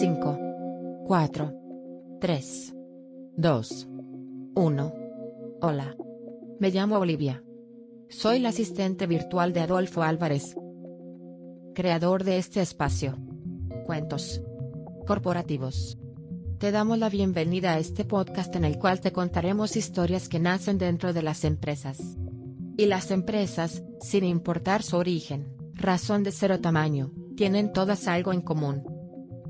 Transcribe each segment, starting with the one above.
5, 4, 3, 2, 1. Hola. Me llamo Olivia. Soy la asistente virtual de Adolfo Álvarez, creador de este espacio. Cuentos corporativos. Te damos la bienvenida a este podcast en el cual te contaremos historias que nacen dentro de las empresas. Y las empresas, sin importar su origen, razón de ser o tamaño, tienen todas algo en común.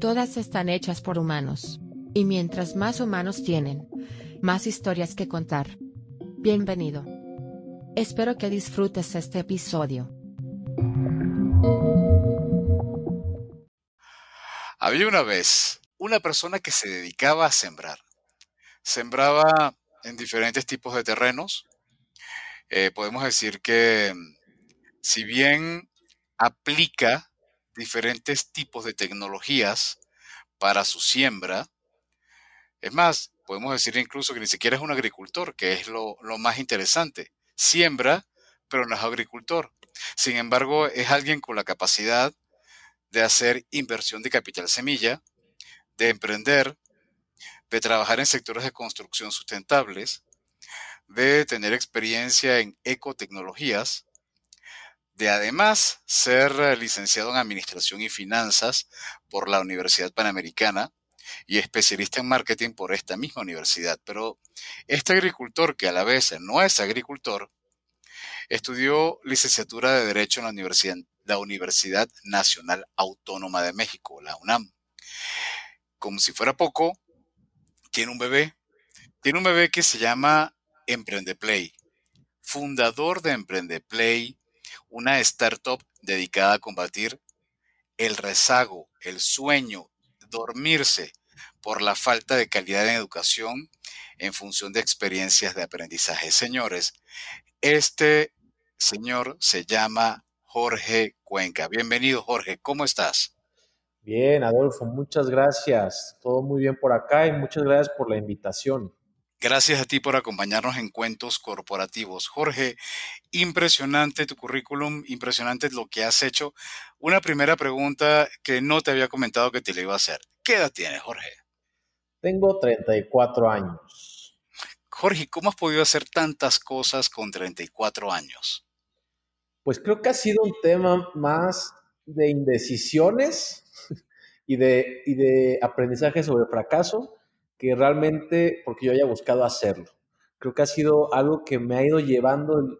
Todas están hechas por humanos. Y mientras más humanos tienen, más historias que contar. Bienvenido. Espero que disfrutes este episodio. Había una vez una persona que se dedicaba a sembrar. Sembraba en diferentes tipos de terrenos. Eh, podemos decir que si bien aplica diferentes tipos de tecnologías para su siembra, es más, podemos decir incluso que ni siquiera es un agricultor, que es lo, lo más interesante. Siembra, pero no es agricultor. Sin embargo, es alguien con la capacidad de hacer inversión de capital semilla, de emprender, de trabajar en sectores de construcción sustentables, de tener experiencia en ecotecnologías, de además ser licenciado en Administración y Finanzas por la Universidad Panamericana y especialista en marketing por esta misma universidad. Pero este agricultor, que a la vez no es agricultor, estudió licenciatura de Derecho en la Universidad, la Universidad Nacional Autónoma de México, la UNAM. Como si fuera poco, tiene un bebé. Tiene un bebé que se llama Emprendeplay, fundador de Emprendeplay, una startup dedicada a combatir el rezago, el sueño, dormirse por la falta de calidad en educación en función de experiencias de aprendizaje. Señores, este señor se llama Jorge Cuenca. Bienvenido, Jorge. ¿Cómo estás? Bien, Adolfo, muchas gracias. Todo muy bien por acá y muchas gracias por la invitación. Gracias a ti por acompañarnos en Cuentos Corporativos. Jorge, impresionante tu currículum, impresionante lo que has hecho. Una primera pregunta que no te había comentado que te le iba a hacer. ¿Qué edad tienes, Jorge? Tengo 34 años. Jorge, ¿cómo has podido hacer tantas cosas con 34 años? Pues creo que ha sido un tema más de indecisiones y de, y de aprendizaje sobre fracaso que realmente porque yo haya buscado hacerlo. Creo que ha sido algo que me ha ido llevando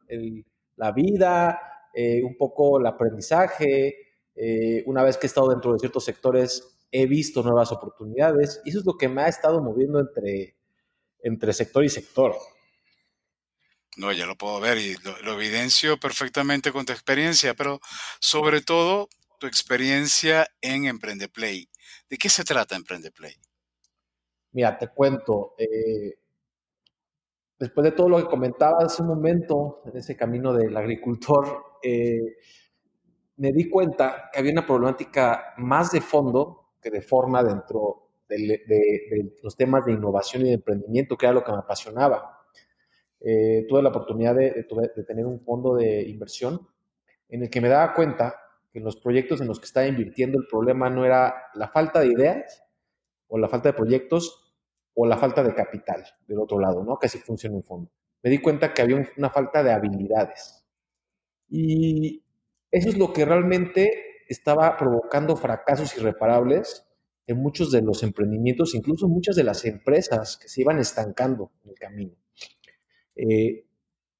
la vida, eh, un poco el aprendizaje. Eh, una vez que he estado dentro de ciertos sectores, he visto nuevas oportunidades y eso es lo que me ha estado moviendo entre, entre sector y sector. No, ya lo puedo ver y lo, lo evidencio perfectamente con tu experiencia, pero sobre todo tu experiencia en Emprendeplay. ¿De qué se trata Emprendeplay? Mira, te cuento, eh, después de todo lo que comentaba hace un momento en ese camino del agricultor, eh, me di cuenta que había una problemática más de fondo que de forma dentro de, los temas de innovación y de emprendimiento, que era lo que me apasionaba. Eh, tuve la oportunidad de, de, tener un fondo de inversión en el que me daba cuenta que en los proyectos en los que estaba invirtiendo el problema no era la falta de ideas, o la falta de proyectos o la falta de capital del otro lado, ¿no? Que así funciona un fondo. Me di cuenta que había una falta de habilidades. Y eso es lo que realmente estaba provocando fracasos irreparables en muchos de los emprendimientos, incluso muchas de las empresas que se iban estancando en el camino. Eh,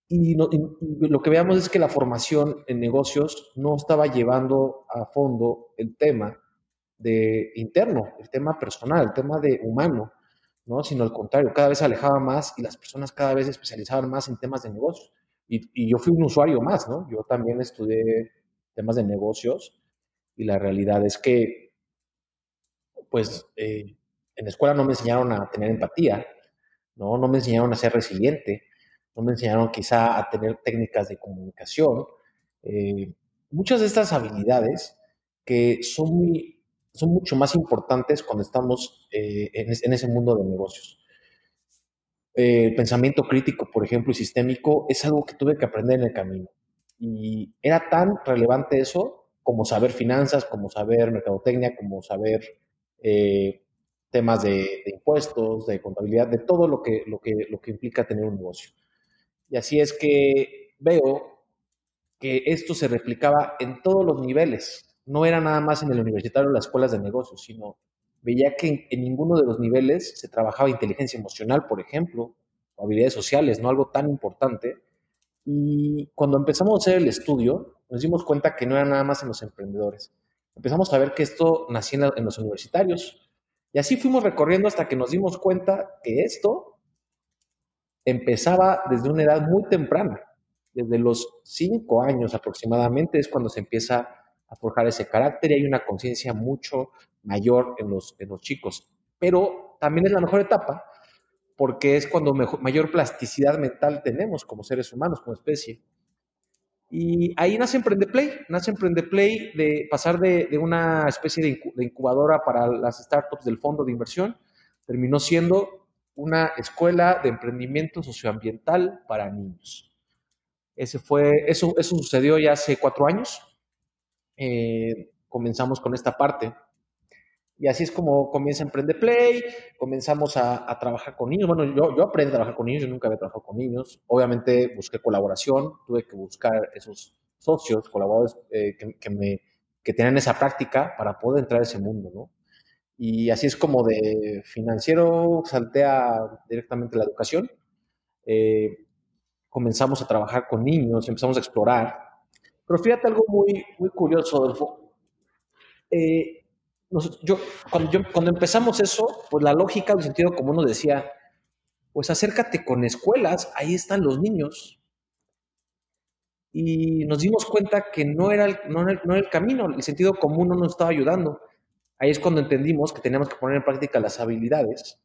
y, lo que veamos es que la formación en negocios no estaba llevando a fondo el tema de interno, el tema personal, el tema de humano, ¿no? Sino al contrario, cada vez se alejaba más y las personas cada vez se especializaban más en temas de negocios. Y, yo fui un usuario más, ¿no? Yo también estudié temas de negocios y la realidad es que, pues, eh, en la escuela no me enseñaron a tener empatía, ¿no? No me enseñaron a ser resiliente, no me enseñaron quizá a tener técnicas de comunicación. Eh, muchas de estas habilidades que son muy son mucho más importantes cuando estamos eh, en, ese mundo de negocios. El pensamiento crítico, por ejemplo, y sistémico es algo que tuve que aprender en el camino. Y era tan relevante eso como saber finanzas, como saber mercadotecnia, como saber eh, temas de, impuestos, de contabilidad, de todo lo que, lo, que, lo que implica tener un negocio. Y así es que veo que esto se replicaba en todos los niveles. No era nada más en el universitario o las escuelas de negocios, sino veía que en, ninguno de los niveles se trabajaba inteligencia emocional, por ejemplo, o habilidades sociales, no algo tan importante. Y cuando empezamos a hacer el estudio, nos dimos cuenta que no era nada más en los emprendedores. Empezamos a ver que esto nacía en los universitarios. Y así fuimos recorriendo hasta que nos dimos cuenta que esto empezaba desde una edad muy temprana. Desde los cinco años aproximadamente es cuando se empieza a ese carácter y hay una conciencia mucho mayor en los, en los chicos. Pero también es la mejor etapa porque es cuando mayor plasticidad mental tenemos como seres humanos, como especie. Y ahí nace Emprende Play, nace Emprende Play de pasar de, de una especie de incubadora para las startups del fondo de inversión, terminó siendo una escuela de emprendimiento socioambiental para niños. Ese fue, eso, eso sucedió ya hace cuatro años. Eh, comenzamos con esta parte. Y así es como comienza Emprende Play, comenzamos a, trabajar con niños. Bueno, yo, yo aprendí a trabajar con niños, yo nunca había trabajado con niños. Obviamente busqué colaboración, tuve que buscar esos socios, colaboradores eh, que, que, me, que tenían esa práctica para poder entrar a ese mundo, ¿no? Y así es como de financiero saltea directamente la educación. Eh, comenzamos a trabajar con niños, empezamos a explorar. Pero fíjate algo muy, muy curioso, Adolfo. Eh, yo, cuando, yo, cuando empezamos eso, pues la lógica, el sentido común nos decía, pues acércate con escuelas, ahí están los niños. Y nos dimos cuenta que no era, el, no, era, el camino, el sentido común no nos estaba ayudando. Ahí es cuando entendimos que teníamos que poner en práctica las habilidades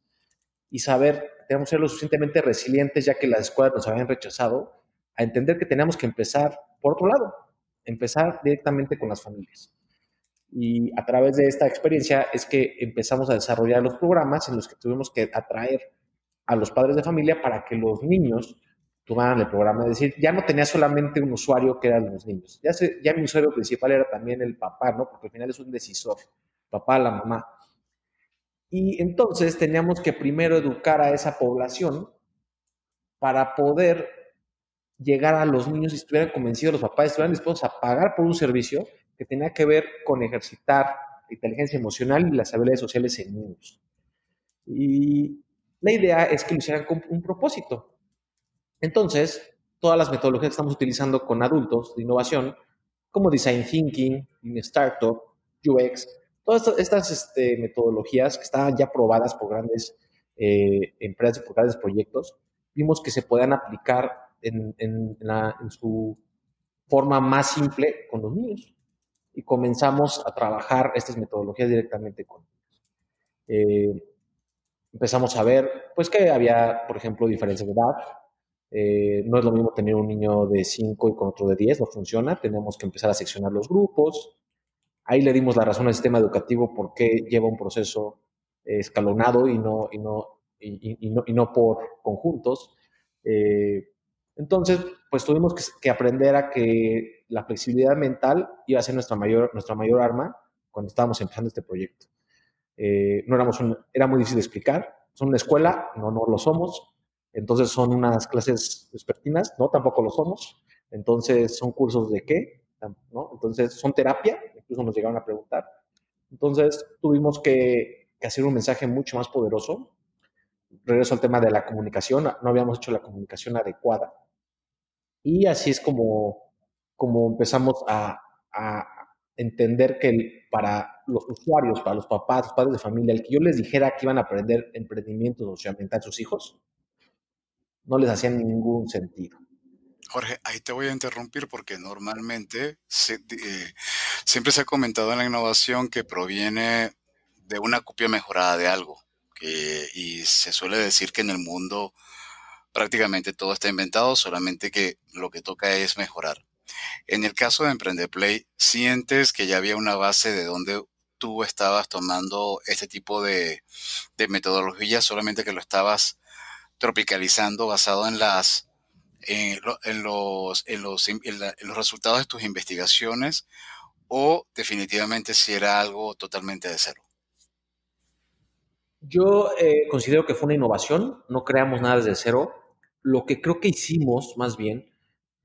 y saber, teníamos que ser lo suficientemente resilientes, ya que las escuelas nos habían rechazado, a entender que teníamos que empezar por otro lado, empezar directamente con las familias. Y a través de esta experiencia es que empezamos a desarrollar los programas en los que tuvimos que atraer a los padres de familia para que los niños tomaran el programa. Es decir, ya no tenía solamente un usuario que eran los niños. Ya, ya mi usuario principal era también el papá, ¿no? Porque al final es un decisor, papá, la mamá. Y entonces teníamos que primero educar a esa población para poder llegar a los niños y estuvieran convencidos, los papás estuvieran dispuestos a pagar por un servicio que tenía que ver con ejercitar inteligencia emocional y las habilidades sociales en niños. Y la idea es que lo hicieran con un propósito. Entonces, todas las metodologías que estamos utilizando con adultos de innovación, como Design Thinking, Startup, UX, todas estas, este, metodologías que estaban ya probadas por grandes eh, empresas por grandes proyectos, vimos que se podían aplicar en, en, en su forma más simple con los niños y comenzamos a trabajar estas metodologías directamente con ellos. Eh, empezamos a ver, pues que había, por ejemplo, diferencias de edad. Eh, no es lo mismo tener un niño de 5 y con otro de 10, no funciona. Tenemos que empezar a seccionar los grupos. Ahí le dimos la razón al sistema educativo por qué lleva un proceso escalonado y no, y no, y, no, y no por conjuntos. Eh, entonces, pues tuvimos que, aprender a que la flexibilidad mental iba a ser nuestra mayor, nuestra mayor arma cuando estábamos empezando este proyecto. Eh, no éramos era muy difícil de explicar. Son una escuela, no, no lo somos. Entonces son unas clases vespertinas, no, tampoco lo somos. Entonces son cursos de qué, ¿no? Entonces son terapia, incluso nos llegaron a preguntar. Entonces tuvimos que, que hacer un mensaje mucho más poderoso. Regreso al tema de la comunicación, no habíamos hecho la comunicación adecuada y así es como, como empezamos a, entender que para los usuarios, para los papás, los padres de familia, el que yo les dijera que iban a aprender emprendimiento socioambiental sus hijos, no les hacía ningún sentido. Jorge, ahí te voy a interrumpir porque normalmente eh, siempre se ha comentado en la innovación que proviene de una copia mejorada de algo. y se suele decir que en el mundo prácticamente todo está inventado, solamente que lo que toca es mejorar. En el caso de Emprende Play, ¿sientes que ya había una base de donde tú estabas tomando este tipo de, metodología, solamente que lo estabas tropicalizando basado en las en, los, en, los, en los resultados de tus investigaciones o definitivamente si era algo totalmente de cero? Yo eh, considero que fue una innovación, no creamos nada desde cero. Lo que creo que hicimos, más bien,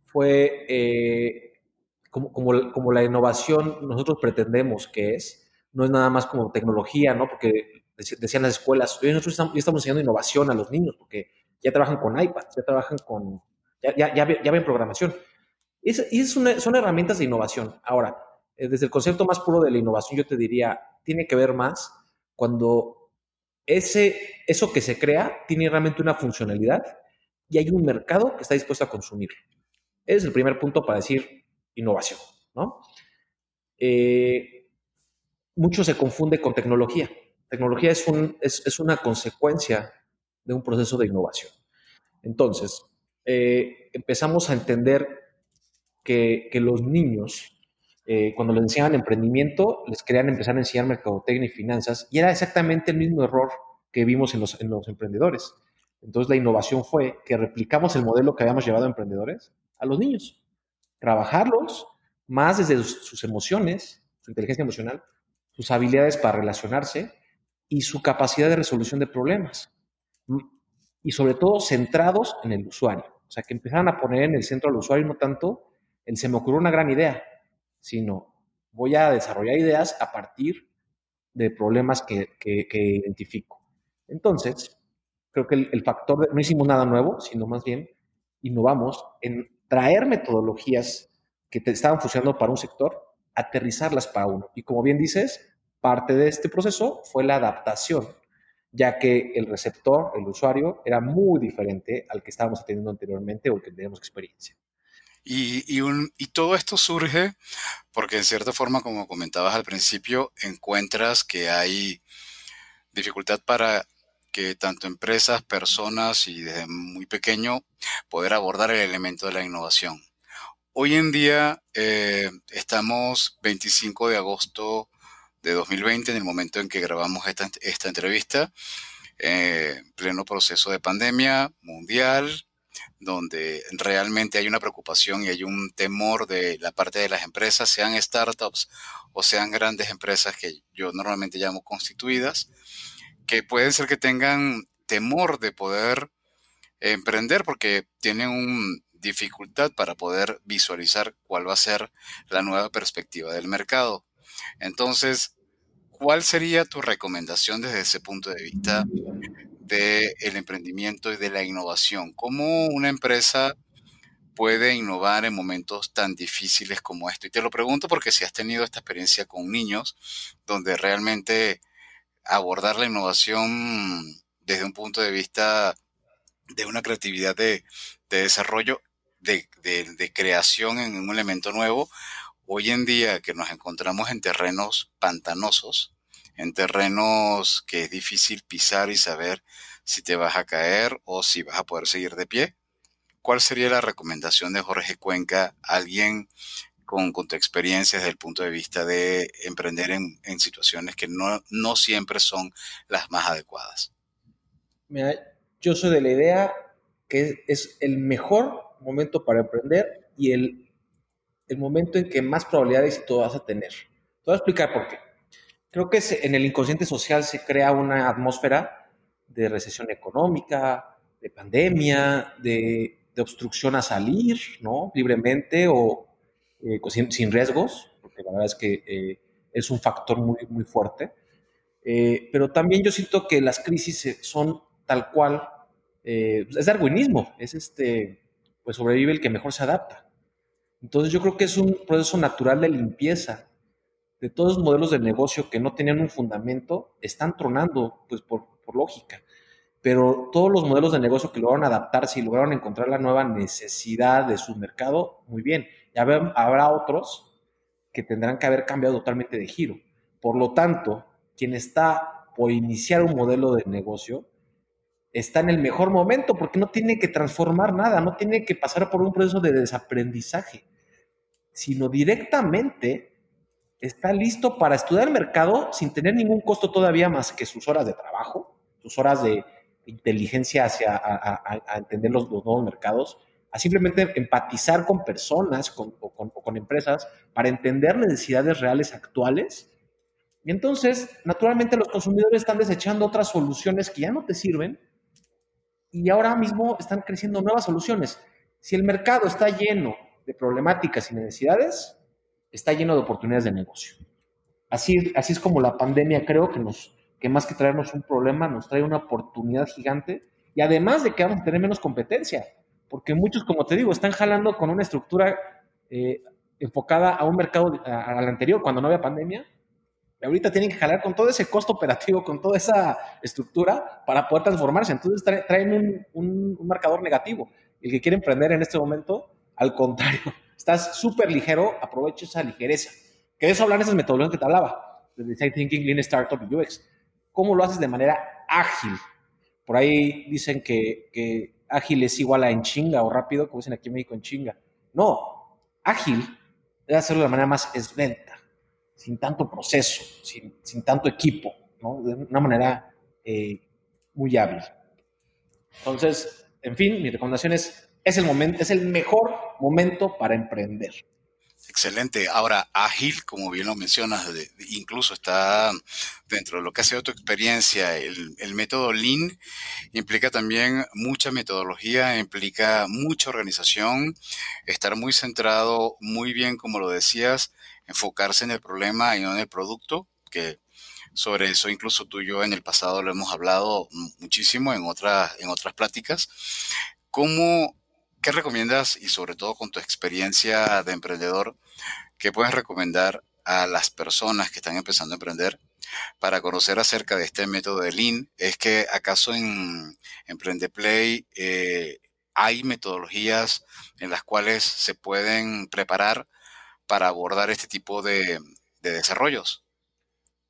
fue eh, como, como, como, la innovación nosotros pretendemos que es, no es nada más como tecnología, ¿no? Porque decían las escuelas, hoy nosotros estamos, ya estamos enseñando innovación a los niños, porque ya trabajan con iPads, ya trabajan con, ya, ya, ya, ya ven programación. Y, es, una, son herramientas de innovación. Ahora, eh, desde el concepto más puro de la innovación, yo te diría, tiene que ver más cuando ese, eso que se crea tiene realmente una funcionalidad y hay un mercado que está dispuesto a consumirlo. Es el primer punto para decir innovación, ¿no? Eh, mucho se confunde con tecnología. Tecnología es, un, es, es, una consecuencia de un proceso de innovación. Entonces, eh, empezamos a entender que, que los niños eh, cuando les enseñaban emprendimiento, les querían empezar a enseñar mercadotecnia y finanzas, y era exactamente el mismo error que vimos en los, en los emprendedores. Entonces la innovación fue que replicamos el modelo que habíamos llevado a emprendedores a los niños. Trabajarlos más desde sus emociones, su inteligencia emocional, sus habilidades para relacionarse y su capacidad de resolución de problemas. Y sobre todo centrados en el usuario. O sea, que empezaran a poner en el centro al usuario, no tanto el se me ocurrió una gran idea, sino voy a desarrollar ideas a partir de problemas que, identifico. Entonces, creo que el, factor, de, no hicimos nada nuevo, sino más bien innovamos en traer metodologías que te estaban funcionando para un sector, aterrizarlas para uno. Y como bien dices, parte de este proceso fue la adaptación, ya que el receptor, el usuario, era muy diferente al que estábamos atendiendo anteriormente o el que teníamos experiencia. Y, y, todo esto surge porque en cierta forma, como comentabas al principio, encuentras que hay dificultad para que tanto empresas, personas y desde muy pequeño poder abordar el elemento de la innovación. Hoy en día eh, estamos 25 de agosto de 2020, en el momento en que grabamos esta, esta entrevista, eh, pleno proceso de pandemia mundial, donde realmente hay una preocupación y hay un temor de la parte de las empresas, sean startups o sean grandes empresas que yo normalmente llamo constituidas, que pueden ser que tengan temor de poder emprender porque tienen una dificultad para poder visualizar cuál va a ser la nueva perspectiva del mercado. Entonces, ¿cuál sería tu recomendación desde ese punto de vista del emprendimiento y de la innovación. ¿Cómo una empresa puede innovar en momentos tan difíciles como esto? Y te lo pregunto porque si has tenido esta experiencia con niños, donde realmente abordar la innovación desde un punto de vista de una creatividad de, desarrollo, de, creación en un elemento nuevo, hoy en día que nos encontramos en terrenos pantanosos, en terrenos que es difícil pisar y saber si te vas a caer o si vas a poder seguir de pie. ¿Cuál sería la recomendación de Jorge Cuenca, alguien con, tu experiencia desde el punto de vista de emprender en, situaciones que no, no, siempre son las más adecuadas? Mira, yo soy de la idea que es el mejor momento para emprender y el, el momento en que más probabilidades tú vas a tener. Te voy a explicar por qué. Creo que en el inconsciente social se crea una atmósfera de recesión económica, de pandemia, de, obstrucción a salir, ¿no? Libremente o eh, sin, riesgos, porque la verdad es que eh, es un factor muy, muy fuerte. Eh, pero también yo siento que las crisis son tal cual, es darwinismo, es este, pues sobrevive el que mejor se adapta. Entonces yo creo que es un proceso natural de limpieza de todos los modelos de negocio que no tenían un fundamento, están tronando, pues por, lógica. Pero todos los modelos de negocio que lograron adaptarse y lograron encontrar la nueva necesidad de su mercado, muy bien. Y habrá otros que tendrán que haber cambiado totalmente de giro. Por lo tanto, quien está por iniciar un modelo de negocio está en el mejor momento porque no tiene que transformar nada, no tiene que pasar por un proceso de desaprendizaje, sino directamente está listo para estudiar el mercado sin tener ningún costo todavía más que sus horas de trabajo, sus horas de inteligencia hacia a, entender los, nuevos mercados, a simplemente empatizar con personas con, o, con, empresas para entender necesidades reales actuales Y entonces, naturalmente, los consumidores están desechando otras soluciones que ya no te sirven y ahora mismo están creciendo nuevas soluciones. Si el mercado está lleno de problemáticas y necesidades, está lleno de oportunidades de negocio. Así, así es como la pandemia creo que, nos, que más que traernos un problema, nos trae una oportunidad gigante y además de que vamos a tener menos competencia, porque muchos, como te digo, están jalando con una estructura eh, enfocada a un mercado al anterior, cuando no había pandemia, ahorita tienen que jalar con todo ese costo operativo, con toda esa estructura para poder transformarse. Entonces traen un, marcador negativo. El que quiere emprender en este momento, al contrario, estás súper ligero, aprovecha esa ligereza. Que de eso hablan esas metodologías que te hablaba, de Design Thinking, Lean Startup y UX. ¿Cómo lo haces de manera ágil? Por ahí dicen que ágil es igual a en chinga o rápido, como dicen aquí en México en chinga. No, ágil debe hacerlo de manera más esbelta sin tanto proceso, sin, tanto equipo, de una manera eh, muy hábil. Entonces, en fin, mi recomendación es, es el, momento, es el mejor momento para emprender. Excelente. Ahora, ágil, como bien lo mencionas, incluso está dentro de lo que ha sido tu experiencia. El, el, método Lean implica también mucha metodología, implica mucha organización, estar muy centrado, muy bien, como lo decías, enfocarse en el problema y no en el producto, que sobre eso incluso tú y yo en el pasado lo hemos hablado muchísimo en, otras en otras pláticas. ¿Cómo, ¿Qué recomiendas y sobre todo con tu experiencia de emprendedor, qué puedes recomendar a las personas que están empezando a emprender para conocer acerca de este método de Lean? ¿Es que acaso en Emprende Play eh, hay metodologías en las cuales se pueden preparar para abordar este tipo de, desarrollos.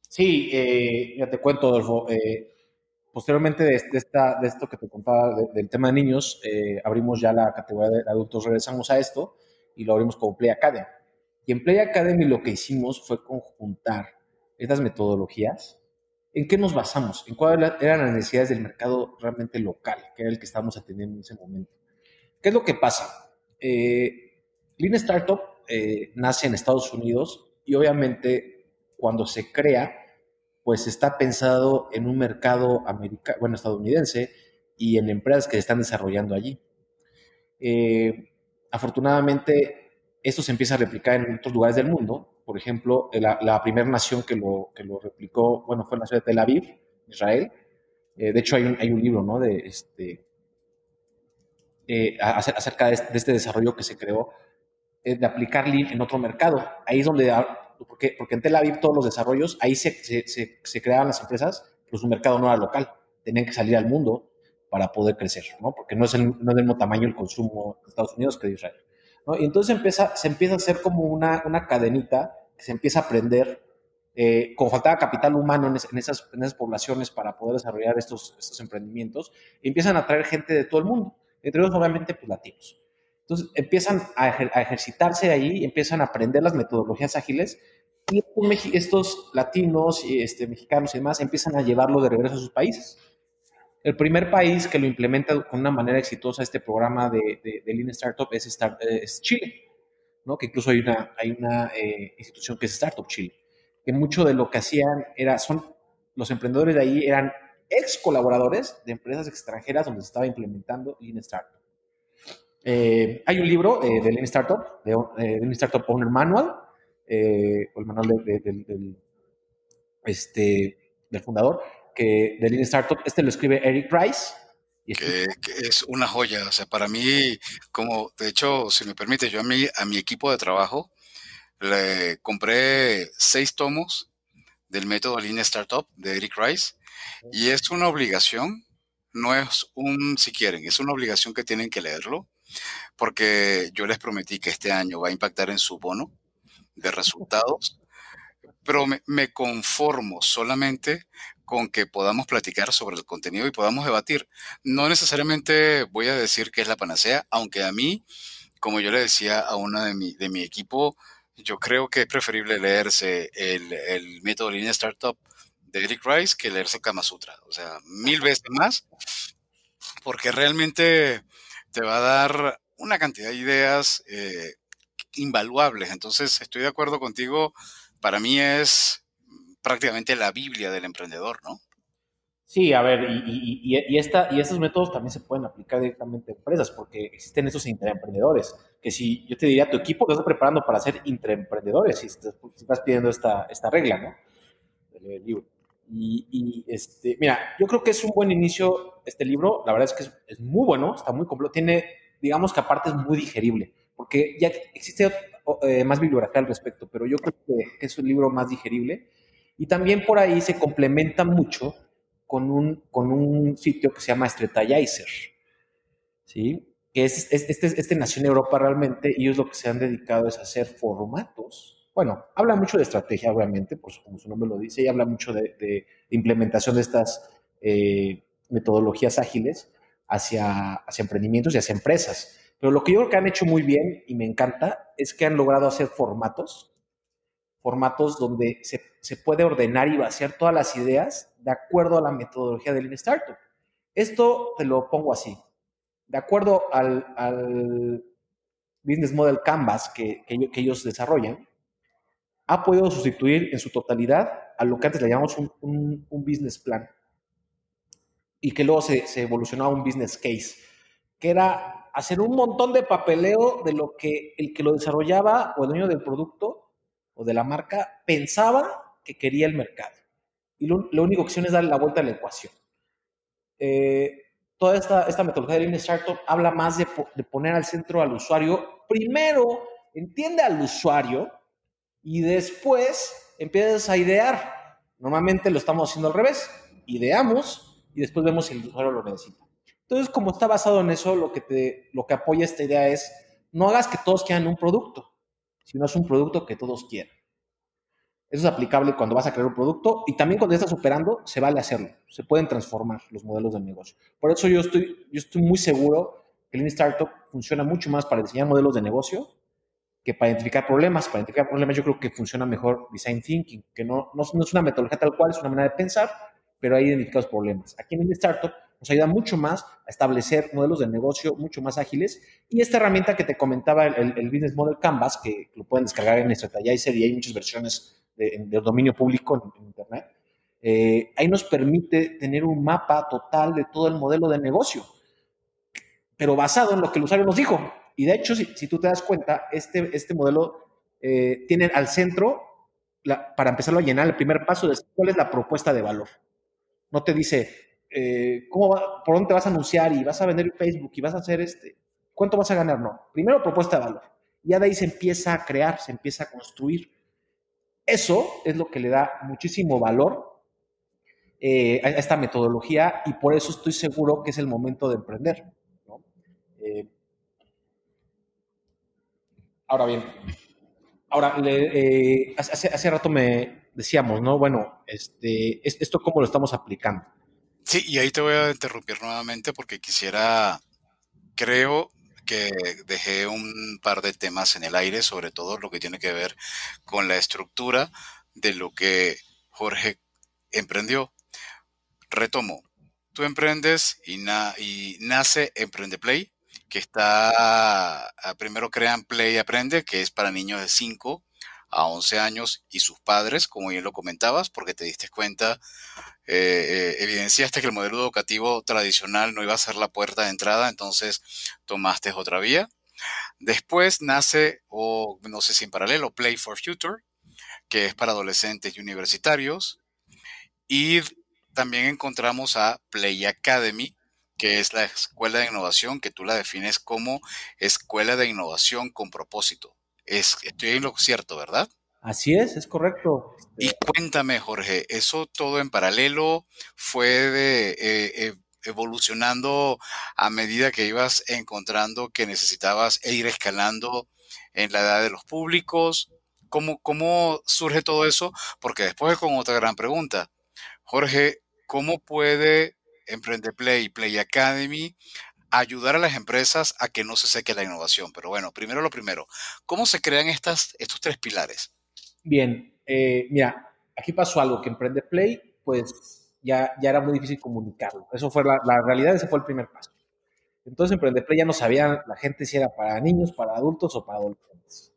Sí, eh, ya te cuento, Adolfo. Eh, posteriormente de, esta, de esto que te contaba del tema de niños, eh, abrimos ya la categoría de adultos, regresamos a esto y lo abrimos como Play Academy. Y en Play Academy lo que hicimos fue conjuntar estas metodologías. ¿En qué nos basamos? ¿En cuáles eran las necesidades del mercado realmente local, que era el que estábamos atendiendo en ese momento? ¿Qué es lo que pasa? Lean Startup eh, nace en Estados Unidos y obviamente cuando se crea, pues está pensado en un mercado bueno, estadounidense y en empresas que se están desarrollando allí. Eh, afortunadamente, esto se empieza a replicar en otros lugares del mundo. Por ejemplo, la, primera nación que lo, replicó, bueno, fue la ciudad de Tel Aviv, Israel. Eh, de hecho, hay un, libro, ¿no? De este, acerca de este desarrollo que se creó eh, de aplicar Lean en otro mercado. Ahí es donde, ah, porque, porque en Tel Aviv todos los desarrollos, ahí se, se, se, creaban las empresas, pero su mercado no era local, tenían que salir al mundo para poder crecer, ¿no? Porque no es, el, no es del mismo tamaño el consumo de Estados Unidos que de Israel. ¿no? Y entonces empieza, se empieza a hacer como una, una cadenita que se empieza a aprender, eh, como faltaba capital humano en, esas, en esas poblaciones para poder desarrollar estos, estos emprendimientos, empiezan a traer gente de todo el mundo, entre ellos obviamente pues latinos. Entonces empiezan a, ejercitarse ahí, empiezan a aprender las metodologías ágiles y estos latinos y este, mexicanos y demás empiezan a llevarlo de regreso a sus países. El primer país que lo implementa con una manera exitosa este programa de, de, Lean Startup es, Chile, ¿no? que incluso hay una, hay una eh, institución que es Startup Chile, que mucho de lo que hacían era, son, los emprendedores de ahí eran ex colaboradores de empresas extranjeras donde se estaba implementando Lean Startup. Eh, hay un libro eh, de Lean Startup, de, eh, Lean Startup Owner Manual, o el manual del, este, del fundador, que de Lean Startup. Este lo escribe Eric Price. Y que, es una joya. O sea, para mí, como de hecho, si me permite, yo a mi, a mi equipo de trabajo le compré seis tomos del método Lean Startup de Eric Rice y es una obligación, no es un si quieren, es una obligación que tienen que leerlo porque yo les prometí que este año va a impactar en su bono de resultados, pero me, conformo solamente con que podamos platicar sobre el contenido y podamos debatir. No necesariamente voy a decir que es la panacea, aunque a mí, como yo le decía a una de mi, equipo, yo creo que es preferible leerse el, el método línea startup de Eric Rice que leerse Kama Sutra. O sea, mil veces más, porque realmente te va a dar una cantidad de ideas eh, invaluables. Entonces, estoy de acuerdo contigo. Para mí es prácticamente la Biblia del emprendedor, ¿no? Sí, a ver, y, esta, y estos métodos también se pueden aplicar directamente a empresas, porque existen esos intraemprendedores, que si yo te diría, tu equipo te está preparando para ser intraemprendedores, si, estás pidiendo esta, esta regla, ¿no? Del libro. Y, este, mira, yo creo que es un buen inicio este libro, la verdad es que es, es muy bueno, está muy completo, tiene, digamos que aparte es muy digerible, porque ya existe eh, más bibliografía al respecto, pero yo creo que es un libro más digerible. Y también por ahí se complementa mucho con un, con un sitio que se llama Strategizer, ¿sí? Que es, este, este nació en Europa realmente y ellos lo que se han dedicado es a hacer formatos. Bueno, habla mucho de estrategia, obviamente, por como su nombre lo dice, y habla mucho de, implementación de estas eh, metodologías ágiles hacia, emprendimientos y hacia empresas. Pero lo que yo creo que han hecho muy bien y me encanta es que han logrado hacer formatos, formatos donde se, puede ordenar y vaciar todas las ideas de acuerdo a la metodología del Startup. Esto te lo pongo así. De acuerdo al, Business Model Canvas que, ellos desarrollan, ha podido sustituir en su totalidad a lo que antes le llamamos un, business plan y que luego se, se, evolucionó a un business case, que era hacer un montón de papeleo de lo que el que lo desarrollaba o el dueño del producto o de la marca pensaba que quería el mercado. Y lo, único que es darle la vuelta a la ecuación. Eh, toda esta, esta metodología de Lean Startup habla más de poner al centro al usuario. Primero, entiende al usuario y después empiezas a idear. Normalmente lo estamos haciendo al revés. Ideamos y después vemos si el usuario lo necesita. Entonces, como está basado en eso, lo que, te, lo que apoya esta idea es, no hagas que todos quieran un producto, sino es un producto que todos quieran. Eso es aplicable cuando vas a crear un producto y también cuando ya estás operando, se vale hacerlo. Se pueden transformar los modelos de negocio. Por eso yo estoy, yo estoy muy seguro que Lean Startup funciona mucho más para diseñar modelos de negocio que para identificar problemas. Para identificar problemas yo creo que funciona mejor Design Thinking, que no, no, no es una metodología tal cual, es una manera de pensar, pero hay identificados problemas. Aquí en Lean Startup nos ayuda mucho más a establecer modelos de negocio mucho más ágiles. Y esta herramienta que te comentaba, el, Business Model Canvas, que lo pueden descargar en Strategizer y hay muchas versiones de, dominio público en, Internet, eh, ahí nos permite tener un mapa total de todo el modelo de negocio, pero basado en lo que el usuario nos dijo. Y de hecho, si, tú te das cuenta, este, este modelo eh, tiene al centro, para empezarlo a llenar, el primer paso es cuál es la propuesta de valor. No te dice, eh, ¿cómo por dónde te vas a anunciar y vas a vender en Facebook y vas a hacer este, ¿cuánto vas a ganar? No. Primero propuesta de valor. Ya de ahí se empieza a crear, se empieza a construir. Eso es lo que le da muchísimo valor eh, a esta metodología y por eso estoy seguro que es el momento de emprender. Eh, ahora bien, ahora, hace, hace, rato me decíamos, ¿no? Bueno, este, esto cómo lo estamos aplicando. Sí, y ahí te voy a interrumpir nuevamente porque quisiera, creo que dejé un par de temas en el aire, sobre todo lo que tiene que ver con la estructura de lo que Jorge emprendió. Retomo, tú emprendes y, y nace Emprende Play, que está, ah, primero crean Play Aprende, que es para niños de 5 a 11 años y sus padres, como bien lo comentabas, porque te diste cuenta eh, eh, evidenciaste que el modelo educativo tradicional no iba a ser la puerta de entrada, entonces tomaste otra vía. Después nace, o no sé si en paralelo, Play for Future, que es para adolescentes y universitarios. Y también encontramos a Play Academy, que es la escuela de innovación, que tú la defines como escuela de innovación con propósito. Es, estoy en lo cierto, ¿verdad? Así es, es correcto. Y cuéntame, Jorge, ¿eso todo en paralelo fue de, eh, eh, evolucionando a medida que ibas encontrando que necesitabas e ir escalando en la edad de los públicos? ¿Cómo, cómo surge todo eso? Porque después con otra gran pregunta. Jorge, ¿cómo puede Emprende Play Play Academy ayudar a las empresas a que no se seque la innovación? Pero bueno, primero lo primero, ¿cómo se crean estas, estos tres pilares? Bien, eh, mira, aquí pasó algo que Emprende Play, pues ya, ya era muy difícil comunicarlo. Eso fue la, realidad, ese fue el primer paso. Entonces Emprende Play ya no sabía la gente si era para niños, para adultos o para adolescentes.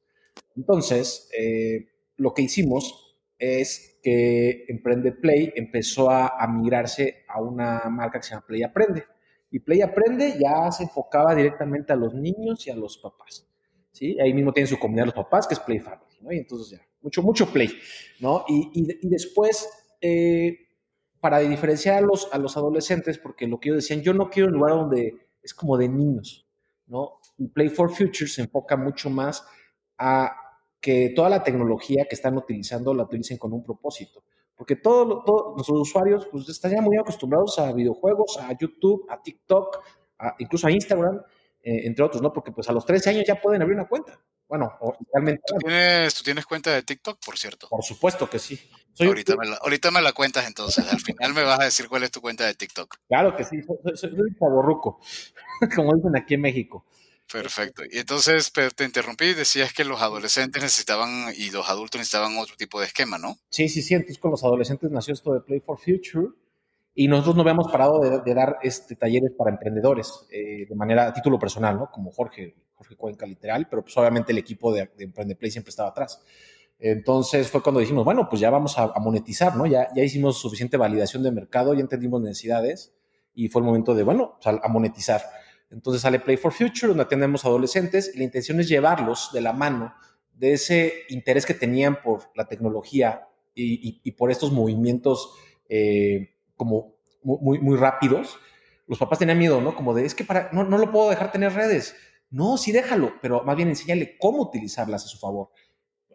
Entonces, eh, lo que hicimos es que Emprende Play empezó a, a migrarse a una marca que se llama Play Aprende. Y Play Aprende ya se enfocaba directamente a los niños y a los papás. ¿sí? Ahí mismo tienen su comunidad los papás, que es Play Family, ¿no? Y entonces ya, mucho, mucho Play, ¿no? Y, y, después, eh, para diferenciar a los, a los adolescentes, porque lo que ellos decían, yo no quiero un lugar donde es como de niños, ¿no? Y Play for Future se enfoca mucho más a que toda la tecnología que están utilizando la utilicen con un propósito. Porque todos todo, los usuarios pues, están ya muy acostumbrados a videojuegos, a YouTube, a TikTok, incluso a Instagram, eh, entre otros, ¿no? Porque pues a los 13 años ya pueden abrir una cuenta. Bueno, realmente. ¿Tú tienes, ¿Tú tienes cuenta de TikTok, por cierto? Por supuesto que sí. ahorita, me la, ahorita, me la, cuentas entonces. Al final me vas a decir cuál es tu cuenta de TikTok. Claro que sí. Soy, soy, soy como dicen aquí en México. Perfecto. Y entonces te interrumpí y decías que los adolescentes necesitaban y los adultos necesitaban otro tipo de esquema, ¿no? Sí, sí, sí. Entonces con los adolescentes nació esto de Play for Future y nosotros no habíamos parado de, dar este, talleres para emprendedores eh, de manera a título personal, ¿no? Como Jorge, Jorge Cuenca literal, pero pues obviamente el equipo de, de Emprende Play siempre estaba atrás. Entonces fue cuando dijimos, bueno, pues ya vamos a, monetizar, ¿no? Ya, ya hicimos suficiente validación de mercado, ya entendimos necesidades y fue el momento de, bueno, a monetizar. Entonces sale Play for Future, donde atendemos adolescentes y la intención es llevarlos de la mano de ese interés que tenían por la tecnología y, por estos movimientos eh, como muy, muy rápidos. Los papás tenían miedo, ¿no? Como de, es que para, no, no lo puedo dejar tener redes. No, sí déjalo, pero más bien enséñale cómo utilizarlas a su favor.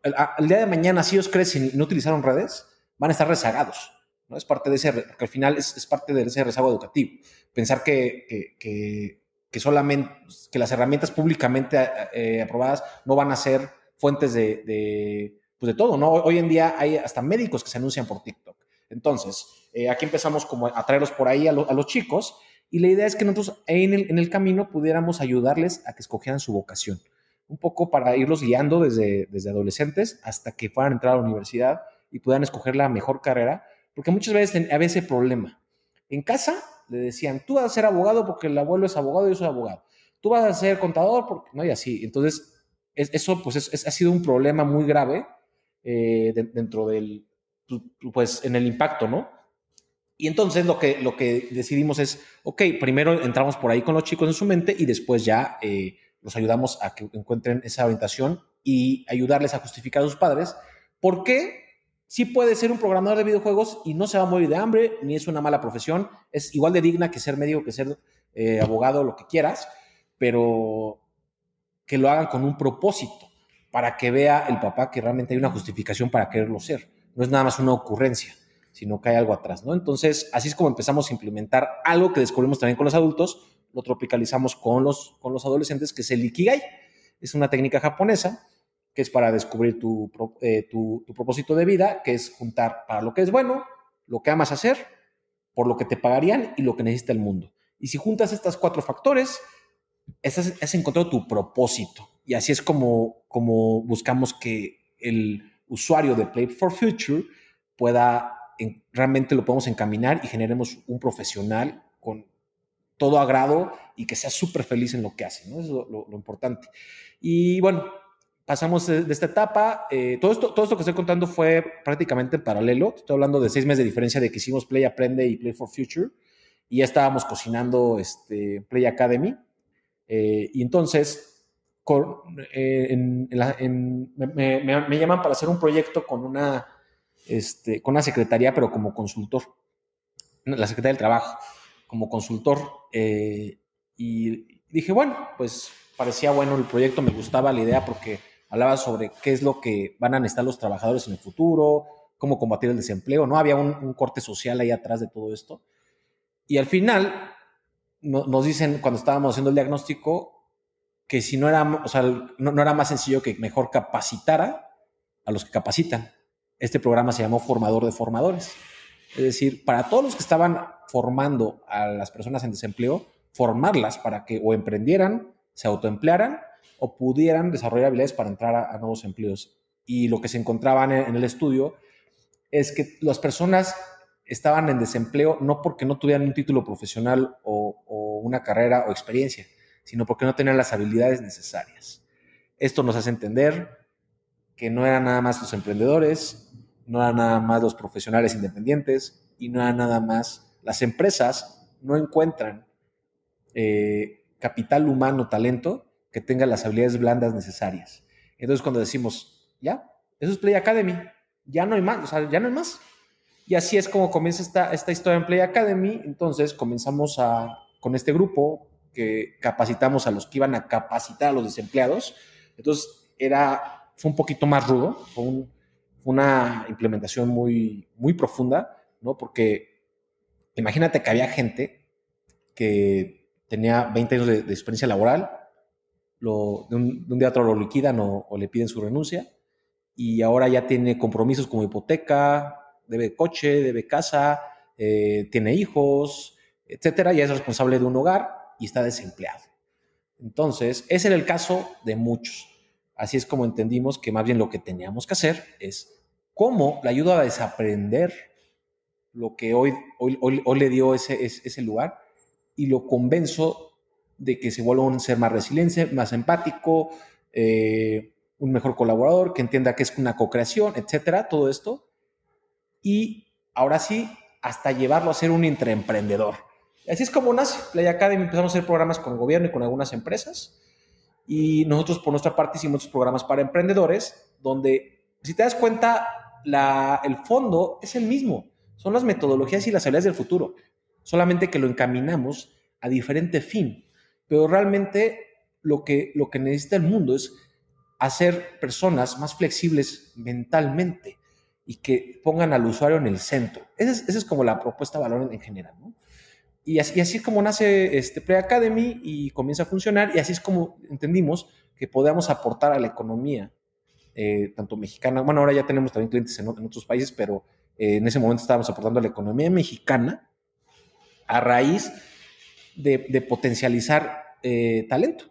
El, día de mañana, si ellos crecen y no utilizaron redes, van a estar rezagados. ¿no? Es parte de ese, porque al final es, es parte de ese rezago educativo. Pensar que, que que solamente, que las herramientas públicamente eh, aprobadas no van a ser fuentes de, de, pues de todo, ¿no? Hoy en día hay hasta médicos que se anuncian por TikTok. Entonces, eh, aquí empezamos como a traerlos por ahí a, los chicos y la idea es que nosotros en el, en el, camino pudiéramos ayudarles a que escogieran su vocación, un poco para irlos guiando desde, desde adolescentes hasta que puedan entrar a la universidad y puedan escoger la mejor carrera, porque muchas veces había ese problema. En casa le decían, tú vas a ser abogado porque el abuelo es abogado y yo soy abogado. Tú vas a ser contador porque no, y así. Entonces, eso pues es, ha sido un problema muy grave eh, dentro del, pues en el impacto, ¿no? Y entonces lo que, lo que decidimos es, ok, primero entramos por ahí con los chicos en su mente y después ya eh, los ayudamos a que encuentren esa orientación y ayudarles a justificar a sus padres por qué sí puede ser un programador de videojuegos y no se va a morir de hambre, ni es una mala profesión, es igual de digna que ser médico, que ser eh, abogado, lo que quieras, pero que lo hagan con un propósito, para que vea el papá que realmente hay una justificación para quererlo ser. No es nada más una ocurrencia, sino que hay algo atrás, ¿no? Entonces, así es como empezamos a implementar algo que descubrimos también con los adultos, lo tropicalizamos con los, con los adolescentes, que es el Ikigai. Es una técnica japonesa que es para descubrir eh, tu, tu, propósito de vida, que es juntar para lo que es bueno, lo que amas hacer, por lo que te pagarían y lo que necesita el mundo. Y si juntas estos cuatro factores, has, encontrado tu propósito. Y así es como, como buscamos que el usuario de Play for Future pueda, realmente lo podemos encaminar y generemos un profesional con todo agrado y que sea súper feliz en lo que hace. ¿no? Eso es lo importante. Y bueno, pasamos de, esta etapa. Eh, todo, esto, todo esto que estoy contando fue prácticamente en paralelo. Estoy hablando de seis meses de diferencia de que hicimos Play Aprende y Play for Future. Y ya estábamos cocinando este, Play Academy. Eh, y entonces eh, me, llaman para hacer un proyecto con una, este, con una secretaría, pero como consultor. La Secretaría del Trabajo, como consultor. y dije, bueno, pues parecía bueno el proyecto, me gustaba la idea porque hablaba sobre qué es lo que van a necesitar los trabajadores en el futuro, cómo combatir el desempleo, ¿no? Había un, corte social ahí atrás de todo esto. Y al final nos dicen, cuando estábamos haciendo el diagnóstico, que si no era, o sea, no, era más sencillo que mejor capacitara a los que capacitan. Este programa se llamó Formador de Formadores. Es decir, para todos los que estaban formando a las personas en desempleo, formarlas para que o emprendieran, se autoemplearan o pudieran desarrollar habilidades para entrar a, nuevos empleos. Y lo que se encontraban en, el estudio es que las personas estaban en desempleo no porque no tuvieran un título profesional o, una carrera o experiencia, sino porque no tenían las habilidades necesarias. Esto nos hace entender que no eran nada más los emprendedores, no era nada más los profesionales independientes y no era nada más las empresas no encuentran eh, capital humano, talento que tenga las habilidades blandas necesarias. Entonces cuando decimos, ya, eso es Play Academy, ya no hay más, o sea, ya no hay más. Y así es como comienza esta, esta historia en Play Academy. Entonces comenzamos a, con este grupo que capacitamos a los que iban a capacitar a los desempleados. Entonces era, fue un poquito más rudo, fue, una implementación muy, muy profunda, ¿no? Porque imagínate que había gente que tenía 20 años de, experiencia laboral, lo, de, un, día a otro lo liquidan o, le piden su renuncia y ahora ya tiene compromisos como hipoteca, debe coche, debe casa, eh, tiene hijos, etcétera, ya es responsable de un hogar y está desempleado. Entonces, ese era el caso de muchos. Así es como entendimos que más bien lo que teníamos que hacer es cómo le ayuda a desaprender lo que hoy, hoy, le dio ese, ese, lugar y lo convenzo de que se vuelva un ser más resiliente, más empático, eh, un mejor colaborador, que entienda que es una co-creación, etcétera, todo esto. Y ahora sí, hasta llevarlo a ser un intraemprendedor. Así es como nace Play Academy. Empezamos a hacer programas con el gobierno y con algunas empresas. Y nosotros, por nuestra parte, hicimos programas para emprendedores, donde, si te das cuenta, el fondo es el mismo. Son las metodologías y las habilidades del futuro. Solamente que lo encaminamos a diferente fin. Pero realmente lo que, lo que necesita el mundo es hacer personas más flexibles mentalmente y que pongan al usuario en el centro. Esa es, como la propuesta de valor en, general. ¿no? Y así, así es como nace este Play Academy y comienza a funcionar y así es como entendimos que podemos aportar a la economía, eh, tanto mexicana, bueno, ahora ya tenemos también clientes en, otros países, pero eh, en ese momento estábamos aportando a la economía mexicana a raíz de, potencializar eh, talento,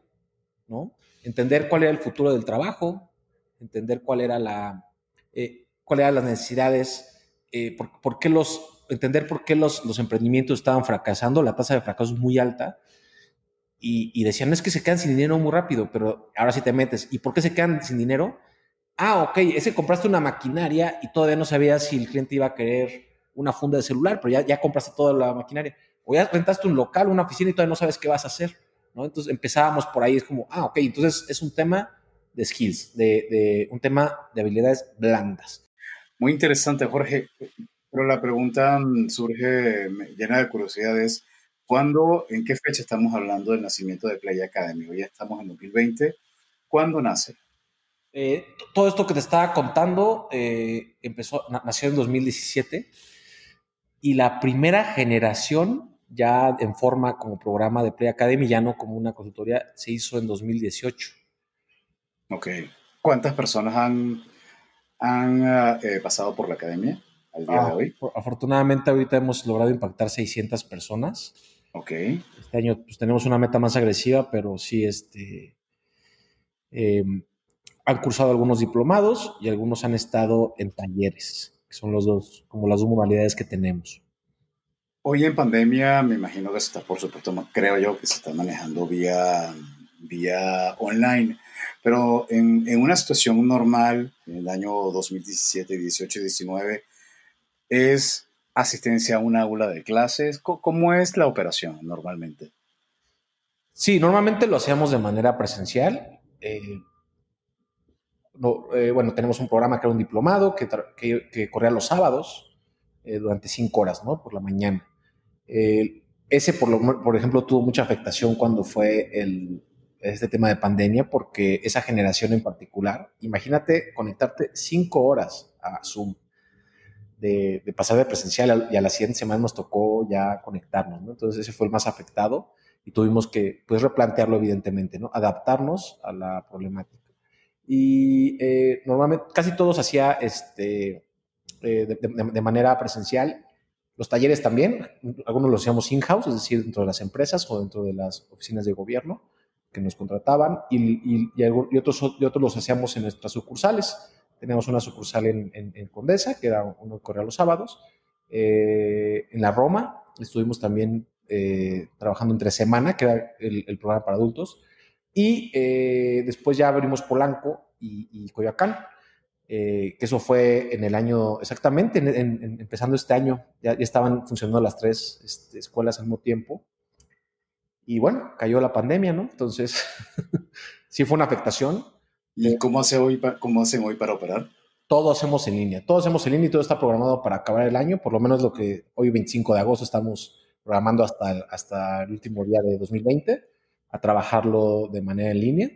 ¿no? Entender cuál era el futuro del trabajo, entender cuál era la, cuáles eran las necesidades, por, qué los entender por qué los, los emprendimientos estaban fracasando, la tasa de fracaso es muy alta, y, decían, es que se quedan sin dinero muy rápido, pero ahora sí te metes. ¿Y por qué se quedan sin dinero? Ah, ok, ese compraste una maquinaria y todavía no sabías si el cliente iba a querer una funda de celular, pero ya, ya compraste toda la maquinaria. O ya rentaste un local, una oficina y todavía no sabes qué vas a hacer. ¿No? Entonces empezábamos por ahí, es como, ah, ok, entonces es un tema de skills, de, de un tema de habilidades blandas. Muy interesante, Jorge. Pero la pregunta mm, surge llena de curiosidades. ¿Cuándo, en qué fecha estamos hablando del nacimiento de Play Academy? Hoy estamos en 2020. ¿Cuándo nace? Eh, todo esto que te estaba contando eh, empezó, nació en 2017 y la primera generación ya en forma como programa de Play Academy, ya no como una consultoría, se hizo en 2018. Ok. ¿Cuántas personas han, han eh, pasado por la academia? Ah, afortunadamente ahorita hemos logrado impactar 600 personas. Ok. Este año pues, tenemos una meta más agresiva, pero sí, este, em, han cursado algunos diplomados y algunos han estado en talleres, que son los dos, como las dos modalidades que tenemos. Hoy en pandemia me imagino que se está, por supuesto, creo yo que se está manejando vía, vía online, pero en, una situación normal, en el año 2017, 18, 19, es asistencia a un aula de clases? ¿Cómo es la operación normalmente? Sí, normalmente lo hacíamos de manera presencial. Eh, eh, bueno, tenemos un programa que era un diplomado que, que, corría los sábados eh, durante cinco horas, ¿no? Por la mañana. Ese, por, lo, por ejemplo, tuvo mucha afectación cuando fue el, este tema de pandemia, porque esa generación en particular, imagínate conectarte cinco horas a Zoom de, pasar de presencial y a la siguiente semana nos tocó ya conectarnos, ¿no? Entonces ese fue el más afectado y tuvimos que pues replantearlo evidentemente, ¿no? Adaptarnos a la problemática. Y eh, normalmente casi todos hacía este, eh, de, manera presencial. Los talleres también, algunos los hacíamos in-house, es decir, dentro de las empresas o dentro de las oficinas de gobierno que nos contrataban y, y, y otros, y otros los hacíamos en nuestras sucursales Teníamos una sucursal en, en, Condesa, que era uno que corría los sábados. Eh, en la Roma estuvimos también eh, trabajando entre semana, que era el, programa para adultos. Y eh, después ya abrimos Polanco y, Coyoacán. Eh, que eso fue en el año, exactamente, empezando este año, ya, estaban funcionando las tres este, escuelas al mismo tiempo. Y bueno, cayó la pandemia, ¿no? Entonces, sí fue una afectación. ¿Y cómo, hace hoy, cómo hacen hoy para operar? Todo hacemos en línea, todo hacemos en línea y todo está programado para acabar el año, por lo menos lo que hoy 25 de agosto estamos programando hasta el, hasta el último día de 2020, a trabajarlo de manera en línea.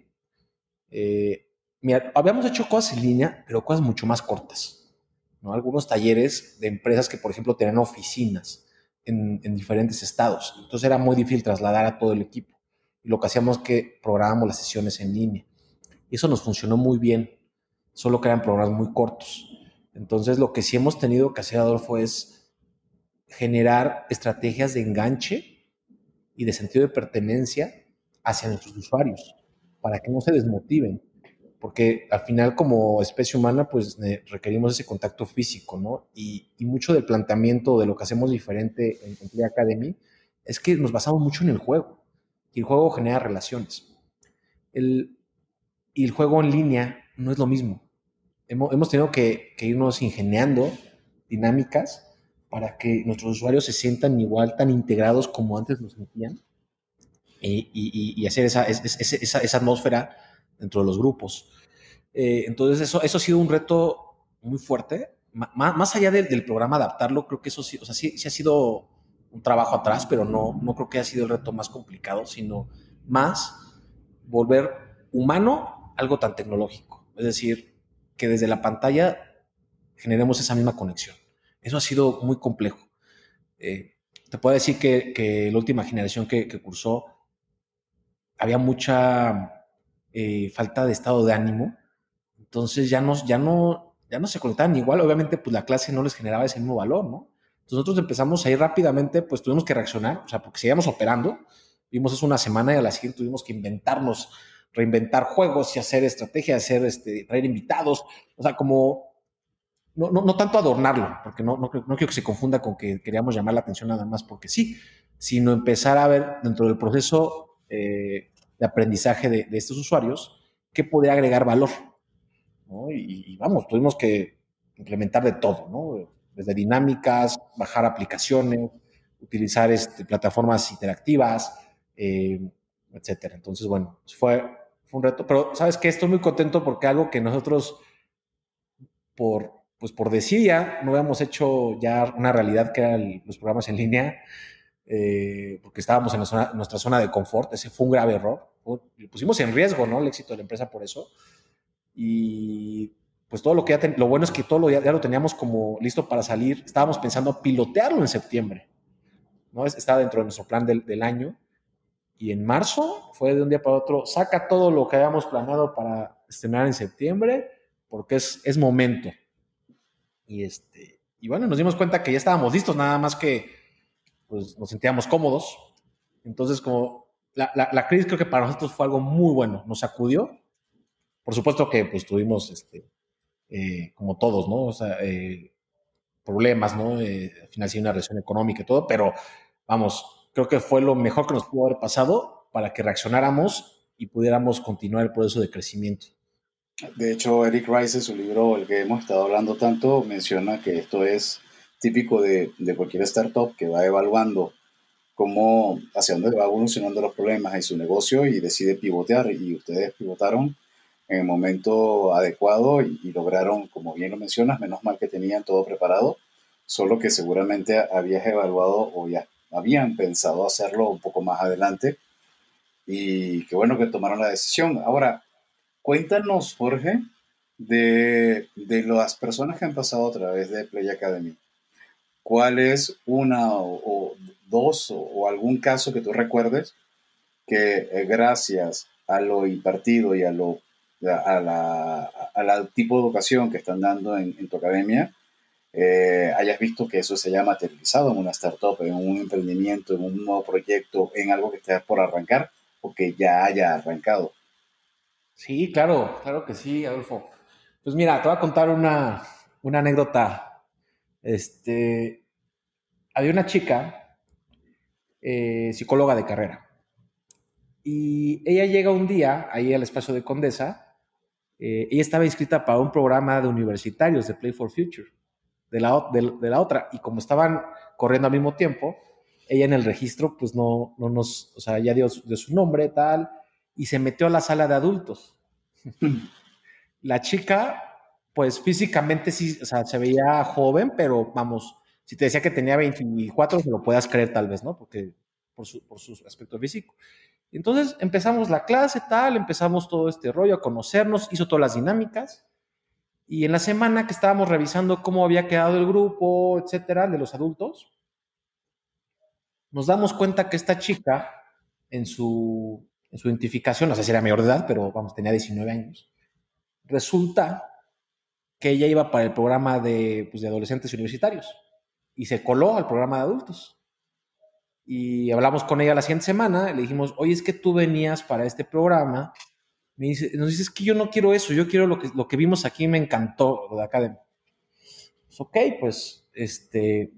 Eh, Mira, habíamos hecho cosas en línea, pero cosas mucho más cortas. ¿no? Algunos talleres de empresas que, por ejemplo, tenían oficinas en, diferentes estados. Entonces era muy difícil trasladar a todo el equipo. Y lo que hacíamos es que programábamos las sesiones en línea. Y eso nos funcionó muy bien, solo que eran programas muy cortos. Entonces lo que sí hemos tenido que hacer, Adolfo, es generar estrategias de enganche y de sentido de pertenencia hacia nuestros usuarios, para que no se desmotiven porque al final como especie humana pues requerimos ese contacto físico, ¿no? Y, mucho del planteamiento de lo que hacemos diferente en, Play Academy es que nos basamos mucho en el juego y el juego genera relaciones. El, y el juego en línea no es lo mismo. Hemos, tenido que, irnos ingeniando dinámicas para que nuestros usuarios se sientan igual tan integrados como antes nos sentían y, hacer esa, esa, esa atmósfera dentro de los grupos. Eh, entonces, eso, eso ha sido un reto muy fuerte. más allá del, programa adaptarlo, creo que eso sí, o sea, sí, sí, ha sido un trabajo atrás, pero no, no creo que haya sido el reto más complicado, sino más volver humano algo tan tecnológico. Es decir, que desde la pantalla generemos esa misma conexión. Eso ha sido muy complejo. Eh, te puedo decir que, que, la última generación que, que cursó había mucha eh, falta de estado de ánimo. Entonces ya, nos, ya, no, ya no se conectaban igual. Obviamente, pues la clase no les generaba ese mismo valor, ¿no? Entonces nosotros empezamos a ir rápidamente, pues tuvimos que reaccionar, o sea, porque seguíamos operando. Vimos eso una semana y a la siguiente tuvimos que inventarnos, reinventar juegos y hacer estrategias, hacer, este, traer invitados. O sea, como no, no, no, tanto adornarlo, porque no, no, no, quiero que se confunda con que queríamos llamar la atención nada más porque sí, sino empezar a ver dentro del proceso eh, de aprendizaje de, estos usuarios que podría agregar valor. Y, vamos, tuvimos que implementar de todo, ¿no? desde dinámicas, bajar aplicaciones, utilizar este, plataformas interactivas, eh, etcétera. Entonces, bueno, fue, fue un reto. Pero, ¿sabes qué? Estoy muy contento porque algo que nosotros, por, pues por desidia, no habíamos hecho ya una realidad que eran los programas en línea, eh, porque estábamos en nuestra zona de confort. Ese fue un grave error pusimos en riesgo, ¿no? El éxito de la empresa por eso. Y pues todo lo que ya, lo bueno es que todo lo ya, lo teníamos como listo para salir. Estábamos pensando pilotearlo en septiembre, ¿no? Estaba dentro de nuestro plan del, del año. Y en marzo fue de un día para otro, saca todo lo que habíamos planeado para estrenar en septiembre, porque es, es momento. Y, este, y bueno, nos dimos cuenta que ya estábamos listos, nada más que pues, nos sentíamos cómodos. Entonces, como la, crisis creo que para nosotros fue algo muy bueno, nos sacudió. Por supuesto que pues tuvimos, este, eh, como todos, ¿no? O sea, eh, problemas, ¿no? Eh, al final sí una recesión económica y todo, pero vamos, creo que fue lo mejor que nos pudo haber pasado para que reaccionáramos y pudiéramos continuar el proceso de crecimiento. De hecho, Eric Rice, en su libro, el que hemos estado hablando tanto, menciona que esto es típico de, de cualquier startup que va evaluando cómo, hacia dónde va evolucionando los problemas en su negocio y decide pivotear. Y ustedes pivotaron en el momento adecuado y, lograron, como bien lo mencionas, menos mal que tenían todo preparado, solo que seguramente habías evaluado o ya habían pensado hacerlo un poco más adelante. Y qué bueno que tomaron la decisión. Ahora, cuéntanos, Jorge, de, de las personas que han pasado a través de Play Academy. ¿Cuál es una o, dos o, algún caso que tú recuerdes que eh, gracias a lo impartido y a lo a la, a tipo de educación que están dando en, tu academia, eh, hayas visto que eso se haya materializado en una startup, en un emprendimiento, en un nuevo proyecto, en algo que esté por arrancar o que ya haya arrancado. Sí, claro, claro que sí, Adolfo. Pues mira, te voy a contar una, una anécdota. Este, había una chica eh, psicóloga de carrera. Y ella llega un día ahí al espacio de Condesa eh, ella estaba inscrita para un programa de universitarios de Play for Future, de la, de, la otra, y como estaban corriendo al mismo tiempo, ella en el registro, pues no, no nos, o sea, ya dio, de su nombre, tal, y se metió a la sala de adultos. la chica, pues físicamente sí, o sea, se veía joven, pero vamos, si te decía que tenía 24, se lo puedas creer tal vez, ¿no? Porque por su, por su aspecto físico. Entonces empezamos la clase, tal, empezamos todo este rollo a conocernos, hizo todas las dinámicas. Y en la semana que estábamos revisando cómo había quedado el grupo, etcétera, de los adultos, nos damos cuenta que esta chica, en su, en su identificación, no sé si era mayor de edad, pero vamos, tenía 19 años, resulta que ella iba para el programa de, pues, de adolescentes universitarios y se coló al programa de adultos y hablamos con ella la siguiente semana, le dijimos, oye, es que tú venías para este programa. Me dice, nos dice, es que yo no quiero eso, yo quiero lo que, lo que vimos aquí, me encantó, lo de Academy. Pues, ok, pues, este,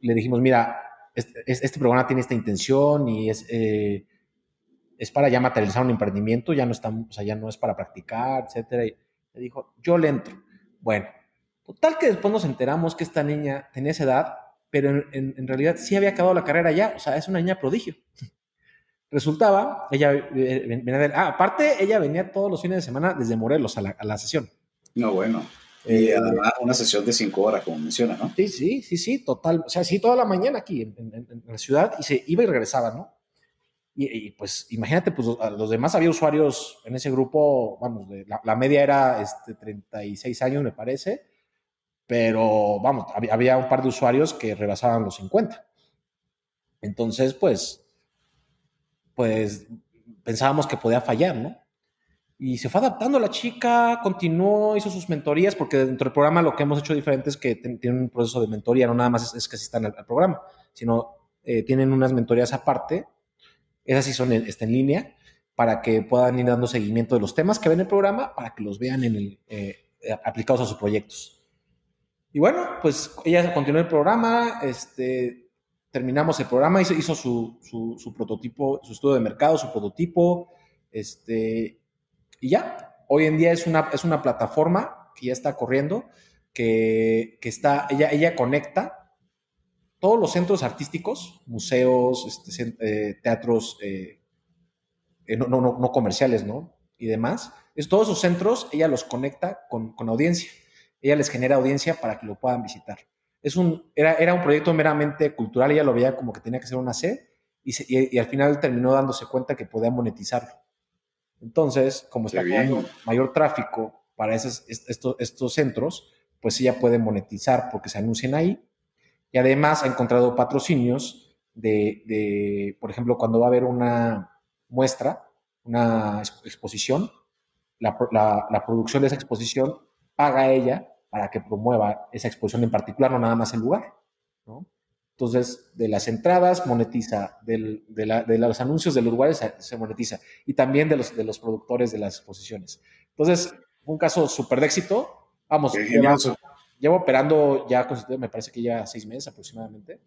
le dijimos, mira, este, este programa tiene esta intención y es, eh, es para ya materializar un emprendimiento, ya no, está, o sea, ya no es para practicar, etcétera. Y le dijo, yo le entro. Bueno, total que después nos enteramos que esta niña tenía esa edad pero en, realidad sí había acabado la carrera ya, o sea, es una niña prodigio. Resultaba, ella eh, venía de, ah, aparte, ella venía todos los fines de semana desde Morelos a la, sesión. No, bueno. Y eh, además una sesión de cinco horas, como menciona, ¿no? Sí, sí, sí, sí, total. O sea, sí, toda la mañana aquí en, la ciudad y se iba y regresaba, ¿no? Y, pues imagínate, pues los, demás había usuarios en ese grupo, vamos, la, la, media era este, 36 años, me parece, pero vamos, había un par de usuarios que rebasaban los 50. Entonces, pues, pues pensábamos que podía fallar, ¿no? Y se fue adaptando la chica, continuó, hizo sus mentorías, porque dentro del programa lo que hemos hecho diferente es que tienen un proceso de mentoría, no nada más es, que asistan al, programa, sino eh, tienen unas mentorías aparte, esas sí son está en línea, para que puedan ir dando seguimiento de los temas que ven en el programa, para que los vean en el, eh, aplicados a sus proyectos. Y bueno, pues ella continuó el programa, este, terminamos el programa, hizo, hizo su, su, prototipo, su estudio de mercado, su prototipo, este, y ya, hoy en día es una, es una plataforma que ya está corriendo, que, que está, ella, ella conecta todos los centros artísticos, museos, este, eh, teatros eh, eh, no, no, no, comerciales, ¿no? Y demás. Es, todos esos centros, ella los conecta con, con audiencia ella les genera audiencia para que lo puedan visitar. Es un, era, era un proyecto meramente cultural, ella lo veía como que tenía que ser una C y, al final terminó dándose cuenta que podía monetizarlo. Entonces, como está teniendo mayor tráfico para esos, estos, estos centros, pues ella puede monetizar porque se anuncian ahí. Y además ha encontrado patrocinios de, de por ejemplo, cuando va a haber una muestra, una exposición, la, la, la producción de esa exposición paga ella para que promueva esa exposición en particular, no nada más el lugar. ¿no? Entonces, de las entradas monetiza, de, los anuncios de los lugares se, monetiza y también de los, de los productores de las exposiciones. Entonces, un caso súper de éxito. Vamos, llevo, operando ya, me parece que ya seis meses aproximadamente.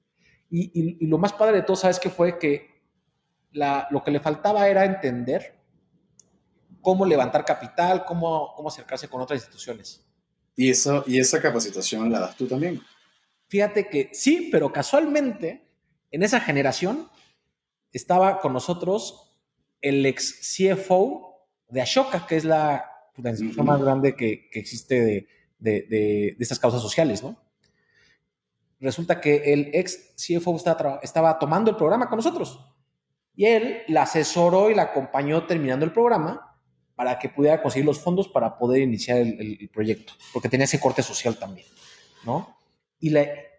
Y, lo más padre de todo, ¿sabes qué fue? Que lo que le faltaba era entender cómo levantar capital, cómo, cómo acercarse con otras instituciones. ¿Y, eso, ¿Y esa capacitación la das tú también? Fíjate que sí, pero casualmente en esa generación estaba con nosotros el ex CFO de Ashoka, que es la, institución más grande que, que existe de, de, de, estas causas sociales, ¿no? Resulta que el ex CFO estaba, estaba tomando el programa con nosotros y él la asesoró y la acompañó terminando el programa para que pudiera conseguir los fondos para poder iniciar el, proyecto, porque tenía ese corte social también, ¿no? Y le,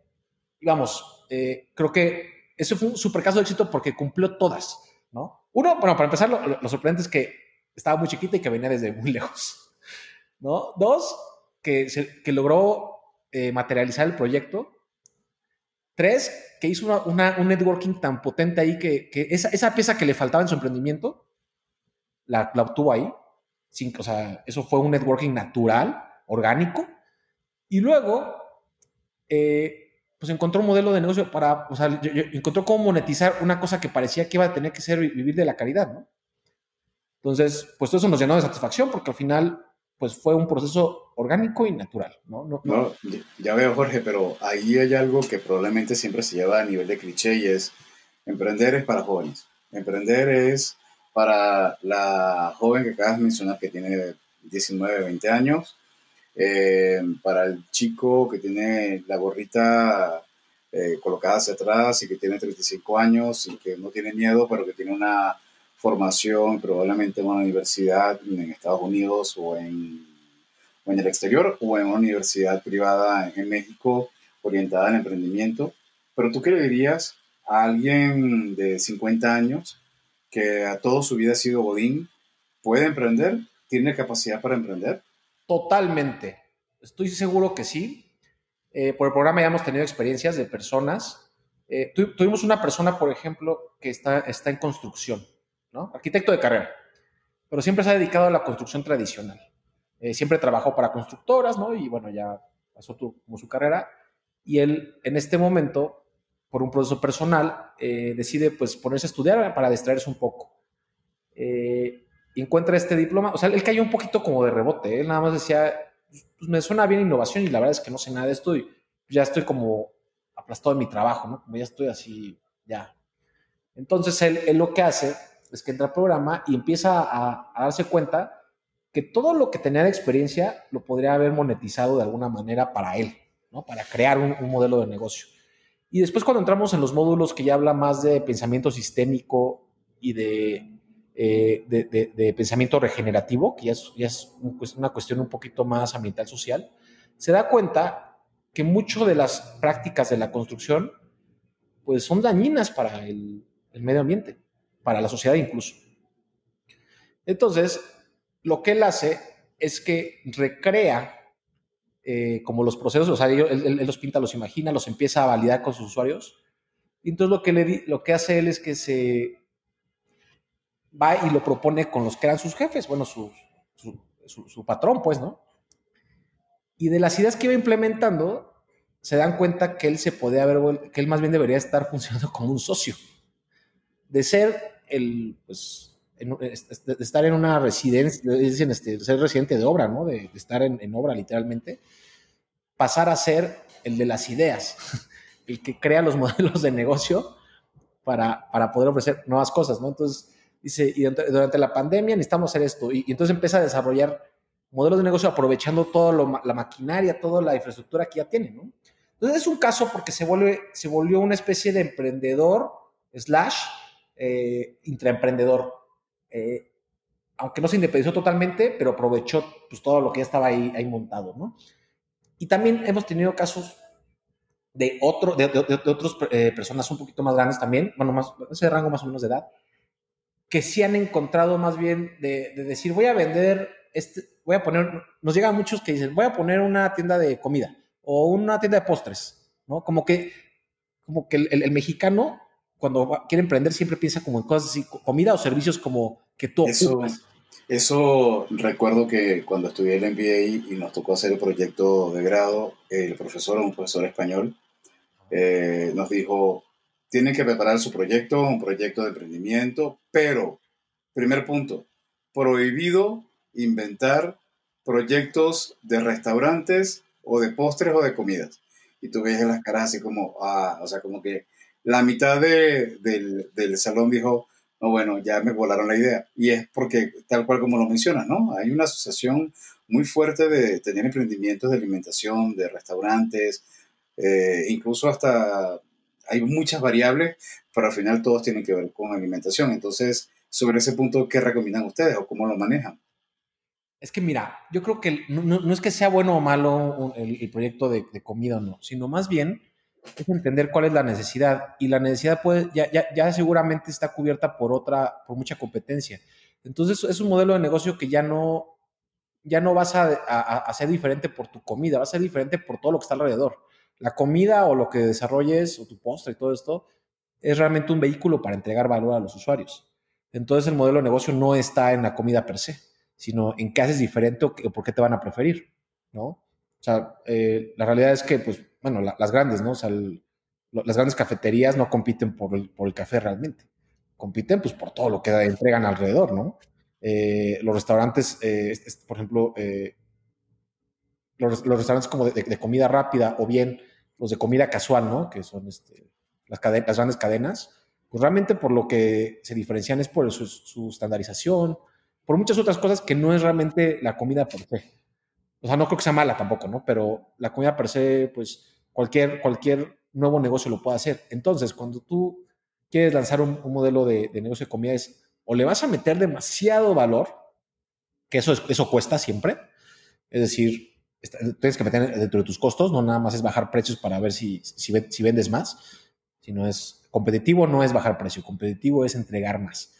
vamos, eh, creo que eso fue un super caso de éxito porque cumplió todas, ¿no? Uno, bueno, para empezar, lo, sorprendente es que estaba muy chiquita y que venía desde muy lejos, ¿no? Dos, que, que logró eh, materializar el proyecto. Tres, que hizo una, un networking tan potente ahí que, que esa, esa, pieza que le faltaba en su emprendimiento, la, la obtuvo ahí o sea, eso fue un networking natural, orgánico. Y luego, eh, pues encontró un modelo de negocio para, o sea, encontró cómo monetizar una cosa que parecía que iba a tener que ser vivir de la caridad, ¿no? Entonces, pues todo eso nos llenó de satisfacción porque al final pues fue un proceso orgánico y natural, ¿no? No, no, ya veo, Jorge, pero ahí hay algo que probablemente siempre se lleva a nivel de cliché y es emprender es para jóvenes. Emprender es para la joven que acabas de mencionar que tiene 19, 20 años, eh, para el chico que tiene la gorrita eh, colocada hacia atrás y que tiene 35 años y que no tiene miedo, pero que tiene una formación probablemente en una universidad en Estados Unidos o en, o en el exterior o en una universidad privada en México orientada al emprendimiento. Pero tú qué le dirías a alguien de 50 años que a toda su vida ha sido Godín, puede emprender, tiene capacidad para emprender? Totalmente. Estoy seguro que sí. Eh, por el programa ya hemos tenido experiencias de personas. Eh, tuvimos una persona, por ejemplo, que está, está en construcción Arquitecto de carrera, pero siempre se ha dedicado a la construcción tradicional. Eh, siempre trabajó para constructoras, ¿no? Y bueno, ya pasó como su carrera. Y él, en este momento, por un proceso personal, eh, decide pues ponerse a estudiar para distraerse un poco. Eh, encuentra este diploma, o sea, él cayó un poquito como de rebote, él nada más decía, pues me suena bien innovación y la verdad es que no sé nada de esto y ya estoy como aplastado en mi trabajo, ¿no? Ya estoy así, ya. Entonces él, él lo que hace es que entra al programa y empieza a, darse cuenta que todo lo que tenía de experiencia lo podría haber monetizado de alguna manera para él, ¿no? Para crear un, modelo de negocio. Y después cuando entramos en los módulos que ya habla más de pensamiento sistémico y de, eh, pensamiento regenerativo, que ya es, una cuestión un poquito más ambiental social, se da cuenta que mucho de las prácticas de la construcción pues son dañinas para el medio ambiente para la sociedad incluso. Entonces, lo que él hace es que recrea eh, como los procesos, o sea, él, los pinta, los imagina, los empieza a validar con sus usuarios. Y entonces lo que, le, lo que hace él es que se va y lo propone con los que eran sus jefes, bueno, su, su, patrón, pues, ¿no? Y de las ideas que iba implementando, se dan cuenta que él se podía haber, que él más bien debería estar funcionando como un socio. De ser el, pues, de estar en una residencia, dicen este, ser residente de obra, ¿no? De, estar en, obra literalmente, pasar a ser el de las ideas, el que crea los modelos de negocio para, para poder ofrecer nuevas cosas, ¿no? Entonces, dice, y durante la pandemia necesitamos hacer esto, y, entonces empieza a desarrollar modelos de negocio aprovechando toda la maquinaria, toda la infraestructura que ya tiene, ¿no? Entonces es un caso porque se, vuelve, se volvió una especie de emprendedor slash eh, intraemprendedor. Eh, aunque no se independizó totalmente, pero aprovechó pues, todo lo que ya estaba ahí, ahí montado, ¿no? Y también hemos tenido casos de, otro, de, de, otras eh, personas un poquito más grandes también, bueno, más, ese rango más o menos de edad, que sí han encontrado más bien de, decir, voy a vender, este, voy a poner, nos llegan muchos que dicen, voy a poner una tienda de comida o una tienda de postres, ¿no? Como que, como que el mexicano cuando quiere emprender siempre piensa como en cosas así, comida o servicios como que tú eso, Eso recuerdo que cuando estudié el MBA y nos tocó hacer el proyecto de grado, el profesor, un profesor español, eh, nos dijo, tienen que preparar su proyecto, un proyecto de emprendimiento, pero, primer punto, prohibido inventar proyectos de restaurantes o de postres o de comidas. Y tú ves las caras así como, ah, o sea, como que la mitad de, del, del, salón dijo, no, bueno, ya me volaron la idea. Y es porque, tal cual como lo mencionas, ¿no? Hay una asociación muy fuerte de tener emprendimientos de alimentación, de restaurantes, eh, incluso hasta hay muchas variables, pero al final todos tienen que ver con alimentación. Entonces, sobre ese punto, ¿qué recomiendan ustedes o cómo lo manejan? Es que mira, yo creo que no, no, es que sea bueno o malo el, proyecto de, de, comida o no, sino más bien es entender cuál es la necesidad y la necesidad puede, ya, ya, ya, seguramente está cubierta por otra, por mucha competencia. Entonces es un modelo de negocio que ya no, ya no vas a, a, ser diferente por tu comida, va a ser diferente por todo lo que está alrededor. La comida o lo que desarrolles o tu postre y todo esto es realmente un vehículo para entregar valor a los usuarios. Entonces el modelo de negocio no está en la comida per se, sino en qué haces diferente o, por qué te van a preferir, ¿no? O sea, eh, la realidad es que pues bueno, las grandes, ¿no? O sea, las grandes cafeterías no compiten por el, por el café realmente. Compiten pues por todo lo que entregan alrededor, ¿no? eh, los restaurantes, eh, por ejemplo, eh, los, restaurantes como de, comida rápida o bien los de comida casual, ¿no? Que son este, las, las, grandes cadenas, pues realmente por lo que se diferencian es por su, estandarización, por muchas otras cosas que no es realmente la comida per se. O sea, no creo que sea mala tampoco, ¿no? Pero la comida per se, pues cualquier, cualquier nuevo negocio lo puede hacer. Entonces, cuando tú quieres lanzar un, modelo de, negocio de comida, es o le vas a meter demasiado valor, que eso, eso cuesta siempre, es decir, tienes que meter dentro de tus costos, no nada más es bajar precios para ver si, si, vendes más, sino es competitivo, no es bajar precio, competitivo es entregar más.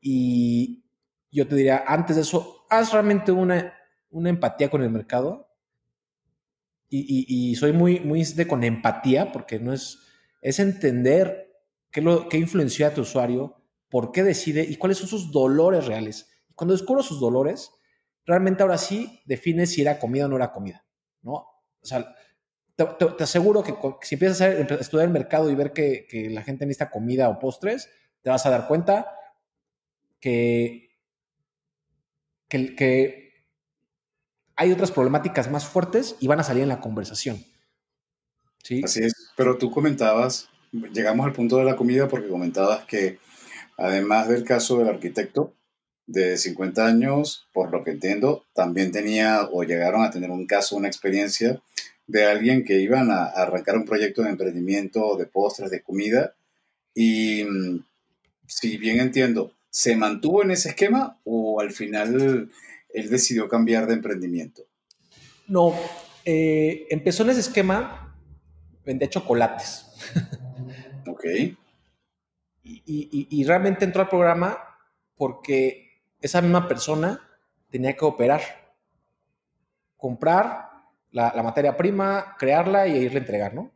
y, yo te diría, antes de eso, haz realmente una, una empatía con el mercado. Y, soy muy, muy de con empatía, porque no es, es entender qué, lo, qué influenció a tu usuario, por qué decide y cuáles son sus dolores reales. Y cuando descubro sus dolores, realmente ahora sí defines si era comida o no era comida, ¿no? O sea, te, aseguro que, si empiezas a, estudiar el mercado y ver que, la gente necesita comida o postres, te vas a dar cuenta que, que, hay otras problemáticas más fuertes y van a salir en la conversación. ¿Sí? Así es, pero tú comentabas, llegamos al punto de la comida porque comentabas que además del caso del arquitecto, de 50 años, por lo que entiendo, también tenía o llegaron a tener un caso, una experiencia de alguien que iban a, arrancar un proyecto de emprendimiento de postres, de comida, y mm, si bien entiendo, ¿se mantuvo en ese esquema o al final él decidió cambiar de emprendimiento? No, eh, empezó en ese esquema, vendía chocolates. ok. y, realmente entró al programa porque esa misma persona tenía que operar, comprar la, materia prima, crearla y irle a entregar, ¿no?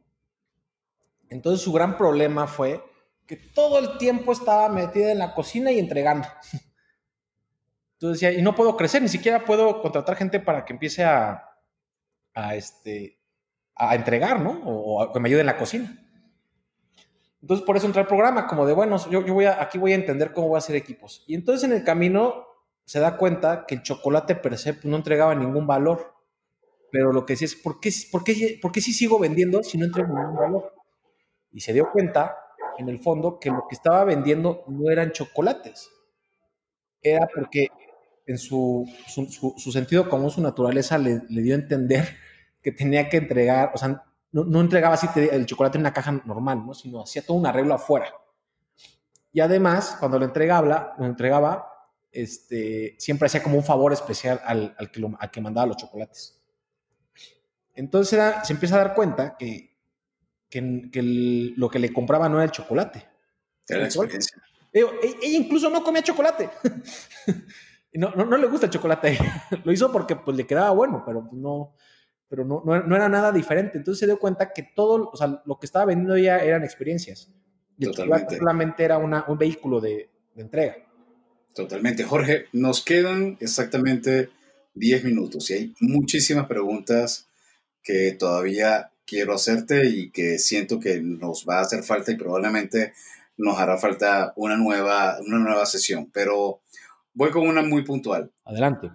Entonces su gran problema fue que todo el tiempo estaba metida en la cocina y entregando. Entonces decía, y no puedo crecer, ni siquiera puedo contratar gente para que empiece a, este, a entregar, ¿no? O, o, que me ayude en la cocina. Entonces, por eso entré al programa, como de, bueno, yo, yo voy a, aquí voy a entender cómo voy a hacer equipos. Y entonces en el camino se da cuenta que el chocolate per se pues, no entregaba ningún valor. Pero lo que sí es, ¿por qué, por, qué, ¿por qué sí sigo vendiendo si no entrego ningún valor? Y se dio cuenta, en el fondo, que lo que estaba vendiendo no eran chocolates. Era porque en su, su, su, sentido común, su naturaleza, le, le, dio a entender que tenía que entregar, o sea, no, entregaba así el chocolate en una caja normal, ¿no? sino hacía todo un arreglo afuera. Y además, cuando lo entregaba, lo entregaba este, siempre hacía como un favor especial al, que, lo, que mandaba los chocolates. Entonces se empieza a dar cuenta que, que, lo que le compraba no era el chocolate. Era la experiencia. E, ella, incluso no comía chocolate. no, no, le gusta el chocolate. lo hizo porque pues, le quedaba bueno, pero no, pero no, no, era nada diferente. Entonces se dio cuenta que todo, o sea, lo que estaba vendiendo ya eran experiencias. Y solamente era una, un vehículo de, entrega. Totalmente. Jorge, nos quedan exactamente 10 minutos y hay muchísimas preguntas que todavía quiero hacerte y que siento que nos va a hacer falta y probablemente nos hará falta una nueva, una nueva sesión. Pero voy con una muy puntual. Adelante.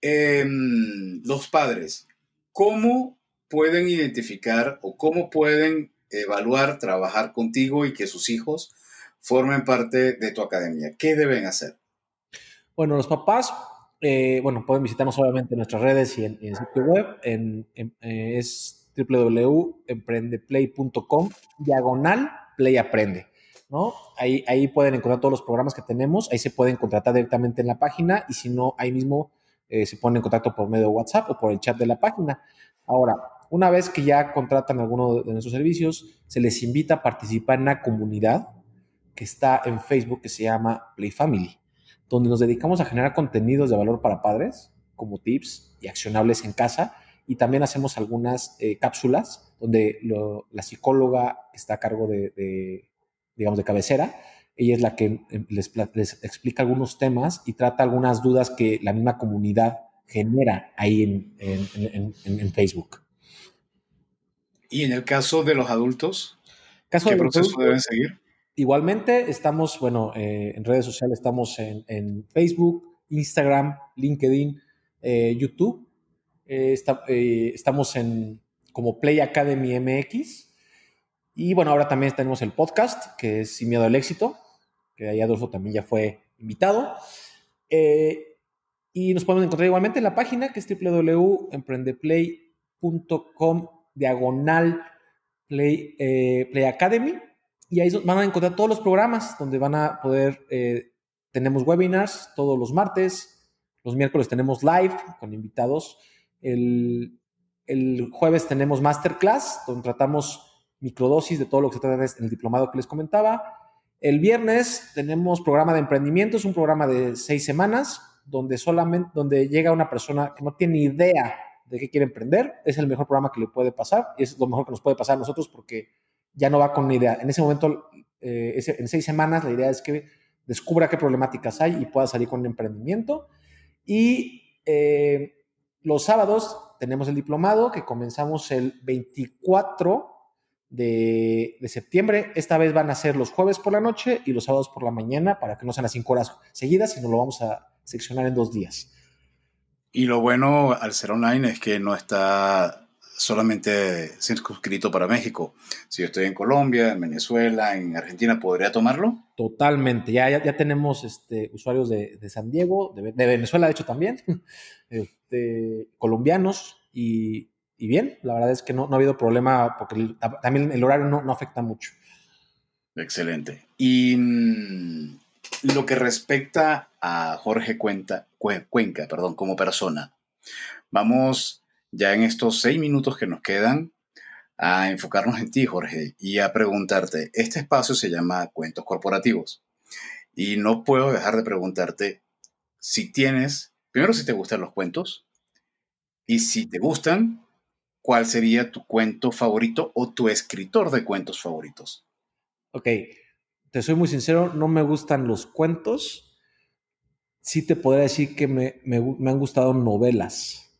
Em, los padres, ¿cómo pueden identificar o cómo pueden evaluar, trabajar contigo y que sus hijos formen parte de tu academia? ¿Qué deben hacer? Bueno, los papás, eh, bueno, pueden visitarnos obviamente en nuestras redes y en, el sitio web. En, eh, es www.emprendeplay.com, diagonal Play Aprende. ¿No? Ahí, ahí pueden encontrar todos los programas que tenemos, ahí se pueden contratar directamente en la página y si no, ahí mismo eh, se ponen en contacto por medio de WhatsApp o por el chat de la página. Ahora, una vez que ya contratan alguno de nuestros servicios, se les invita a participar en una comunidad que está en Facebook que se llama Play Family, donde nos dedicamos a generar contenidos de valor para padres, como tips y accionables en casa, y también hacemos algunas eh, cápsulas donde la psicóloga está a cargo de, digamos, de cabecera, ella es la que em, les, explica algunos temas y trata algunas dudas que la misma comunidad genera ahí en, Facebook. ¿Y en el caso de los adultos? ¿Qué proceso deben seguir? igualmente, estamos, bueno, eh, en redes sociales estamos en, Facebook, Instagram, LinkedIn, eh, YouTube. estamos en como Play Academy MX. Y bueno, ahora también tenemos el podcast, que es Sin Miedo al Éxito, que ahí Adolfo también ya fue invitado. y nos podemos encontrar igualmente en la página, que es www.emprendeplay.com diagonal Play, eh, Play Academy y ahí van a encontrar todos los programas donde van a poder, eh, tenemos webinars todos los martes, los miércoles tenemos live con invitados, el, el jueves tenemos masterclass donde tratamos microdosis de todo lo que se trata en el diplomado que les comentaba. El viernes tenemos programa de emprendimiento, es un programa de seis semanas donde solamente, donde llega una persona que no tiene idea de qué quiere emprender, es el mejor programa que le puede pasar y es lo mejor que nos puede pasar a nosotros porque ya no va con una idea. En ese momento, eh, en seis semanas, la idea es que descubra qué problemáticas hay y pueda salir con un emprendimiento. Y eh, los sábados tenemos el diplomado que comenzamos el 24 de, de, septiembre. Esta vez van a ser los jueves por la noche y los sábados por la mañana para que no sean las cinco horas seguidas, sino lo vamos a seccionar en dos días. Y lo bueno al ser online es que no está solamente circunscrito para México. Si yo estoy en Colombia, en Venezuela, en Argentina, ¿podría tomarlo? Totalmente. Ya, ya, tenemos este, usuarios de, San Diego, de, Venezuela, de hecho, también, este, colombianos y, bien. La verdad es que no, no ha habido problema porque también el horario no, no afecta mucho. Excelente. Y mm, lo que respecta a Jorge Cuenca, Cuenca perdón, como persona, vamos ya en estos seis minutos que nos quedan a enfocarnos en ti, Jorge, y a preguntarte, este espacio se llama Cuentos Corporativos. Y no puedo dejar de preguntarte si tienes, primero si te gustan los cuentos, y si te gustan, ¿cuál sería tu cuento favorito o tu escritor de cuentos favoritos? Ok, te soy muy sincero, no me gustan los cuentos. Sí te podría decir que me, han gustado novelas.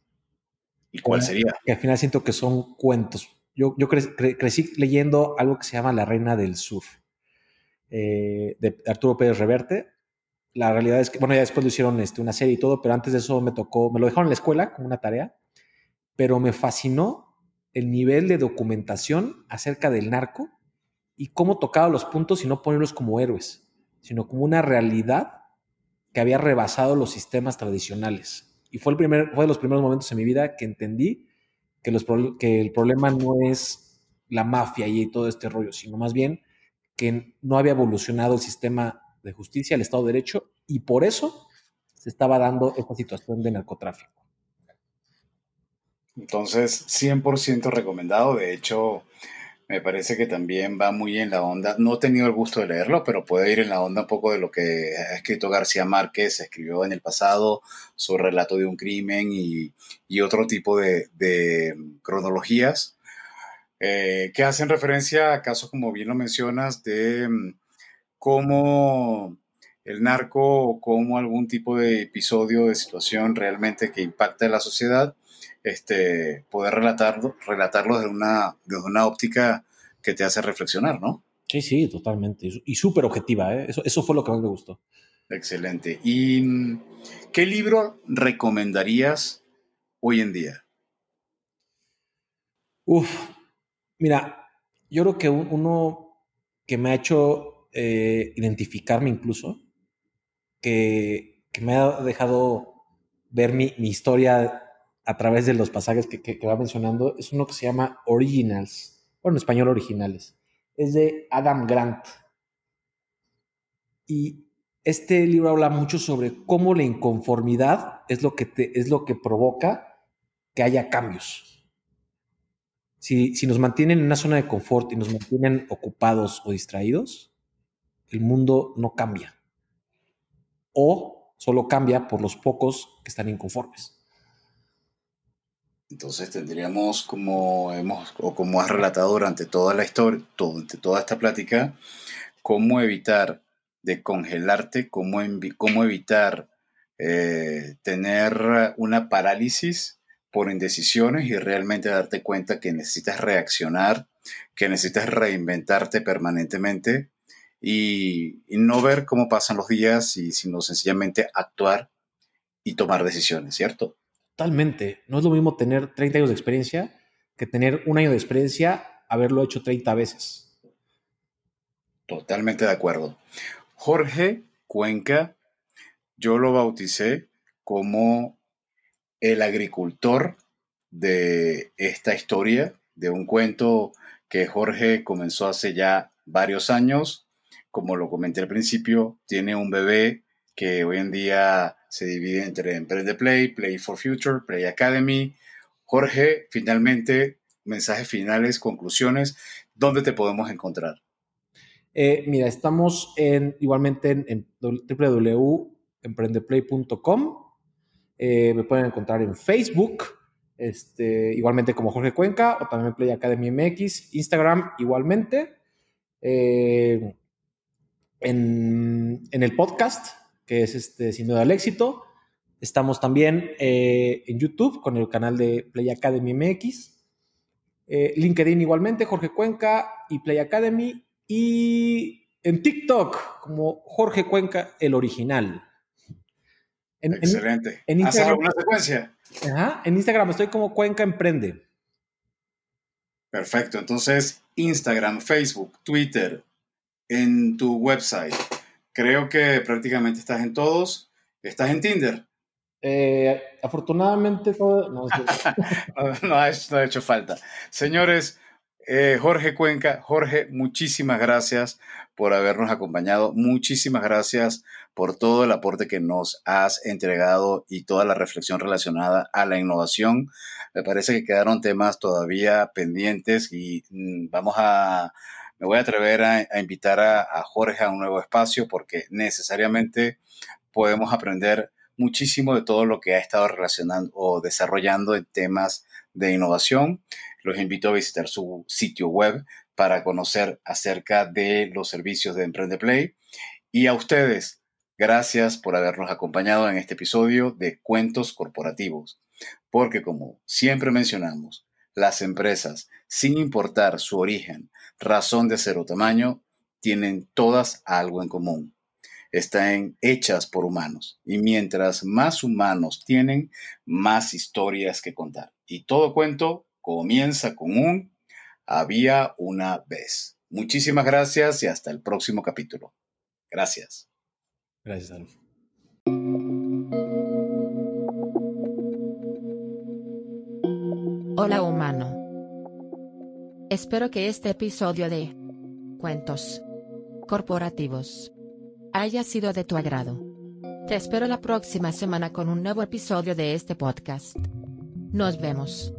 ¿Y cuál sería? Que al final siento que son cuentos. Yo, yo crecí leyendo algo que se llama La Reina del Sur, eh, de Arturo Pérez Reverte. La realidad es que, bueno, ya después lo hicieron este, una serie y todo, pero antes de eso me tocó, me lo dejaron en la escuela como una tarea, pero me fascinó el nivel de documentación acerca del narco y cómo tocaba los puntos y no ponerlos como héroes, sino como una realidad que había rebasado los sistemas tradicionales. Y fue, el primer, fue de los primeros momentos en mi vida que entendí que, que el problema no es la mafia y todo este rollo, sino más bien que no había evolucionado el sistema de justicia, el Estado de Derecho, y por eso se estaba dando esta situación de narcotráfico. Entonces, 100% recomendado. De hecho, me parece que también va muy en la onda. No he tenido el gusto de leerlo, pero puede ir en la onda un poco de lo que ha escrito García Márquez, escribió en el pasado su relato de un crimen y, otro tipo de, cronologías eh, que hacen referencia a casos, como bien lo mencionas, de mm, cómo el narco o cómo algún tipo de episodio, de situación realmente que impacta en la sociedad este, poder relatarlo, relatarlo desde una, una óptica que te hace reflexionar, ¿no? Sí, sí, totalmente. Y súper objetiva, ¿eh? Eso, eso fue lo que más me gustó. Excelente. ¿Y qué libro recomendarías hoy en día? Uf, mira, yo creo que uno que me ha hecho eh, identificarme incluso, que, que, me ha dejado ver mi, mi historia a través de los pasajes que, va mencionando, es uno que se llama Originals, bueno, en español originales. Es de Adam Grant. Y este libro habla mucho sobre cómo la inconformidad es lo que, es lo que provoca que haya cambios. Si, si nos mantienen en una zona de confort y nos mantienen ocupados o distraídos, el mundo no cambia. O solo cambia por los pocos que están inconformes. Entonces tendríamos como hemos o como has relatado durante toda la historia, durante toda esta plática, cómo evitar de congelarte, cómo, cómo evitar eh, tener una parálisis por indecisiones y realmente darte cuenta que necesitas reaccionar, que necesitas reinventarte permanentemente y, no ver cómo pasan los días, y, sino sencillamente actuar y tomar decisiones, ¿cierto? Totalmente. No es lo mismo tener 30 años de experiencia que tener un año de experiencia, haberlo hecho 30 veces. Totalmente de acuerdo. Jorge Cuenca, yo lo bauticé como el agricultor de esta historia, de un cuento que Jorge comenzó hace ya varios años. Como lo comenté al principio, tiene un bebé que hoy en día se divide entre Emprende Play, Play for Future, Play Academy. Jorge, finalmente, mensajes finales, conclusiones, ¿dónde te podemos encontrar? Eh, mira, estamos en, igualmente en, www.emprendeplay.com. Eh, me pueden encontrar en Facebook, este, igualmente como Jorge Cuenca, o también Play Academy MX, Instagram igualmente. Eh, en, en, el podcast, que es este, Sin Duda al Éxito. Estamos también eh, en YouTube con el canal de Play Academy MX. Eh, LinkedIn igualmente, Jorge Cuenca y Play Academy. Y en TikTok como Jorge Cuenca, el original. Excelente. En, Instagram, alguna secuencia? en Instagram estoy como Cuenca Emprende. Perfecto. Entonces, Instagram, Facebook, Twitter, en tu website. Creo que prácticamente estás en todos. ¿Estás en Tinder? Eh, afortunadamente todo, no, no, ha hecho falta. Señores, eh, Jorge Cuenca, Jorge, muchísimas gracias por habernos acompañado. Muchísimas gracias por todo el aporte que nos has entregado y toda la reflexión relacionada a la innovación. Me parece que quedaron temas todavía pendientes y mm, vamos a, me voy a atrever a, invitar a, a Jorge a un nuevo espacio porque necesariamente podemos aprender muchísimo de todo lo que ha estado relacionando o desarrollando en temas de innovación. Los invito a visitar su sitio web para conocer acerca de los servicios de Emprende Play. Y a ustedes, gracias por habernos acompañado en este episodio de Cuentos Corporativos. Porque como siempre mencionamos, las empresas, sin importar su origen, razón de ser o tamaño, tienen todas algo en común están hechas por humanos. Y mientras más humanos tienen, más historias que contar. Y todo cuento comienza con un había una vez. Muchísimas gracias y hasta el próximo capítulo. Gracias. Gracias. Hola humano. Espero que este episodio de Cuentos Corporativos haya sido de tu agrado. Te espero la próxima semana con un nuevo episodio de este podcast. Nos vemos.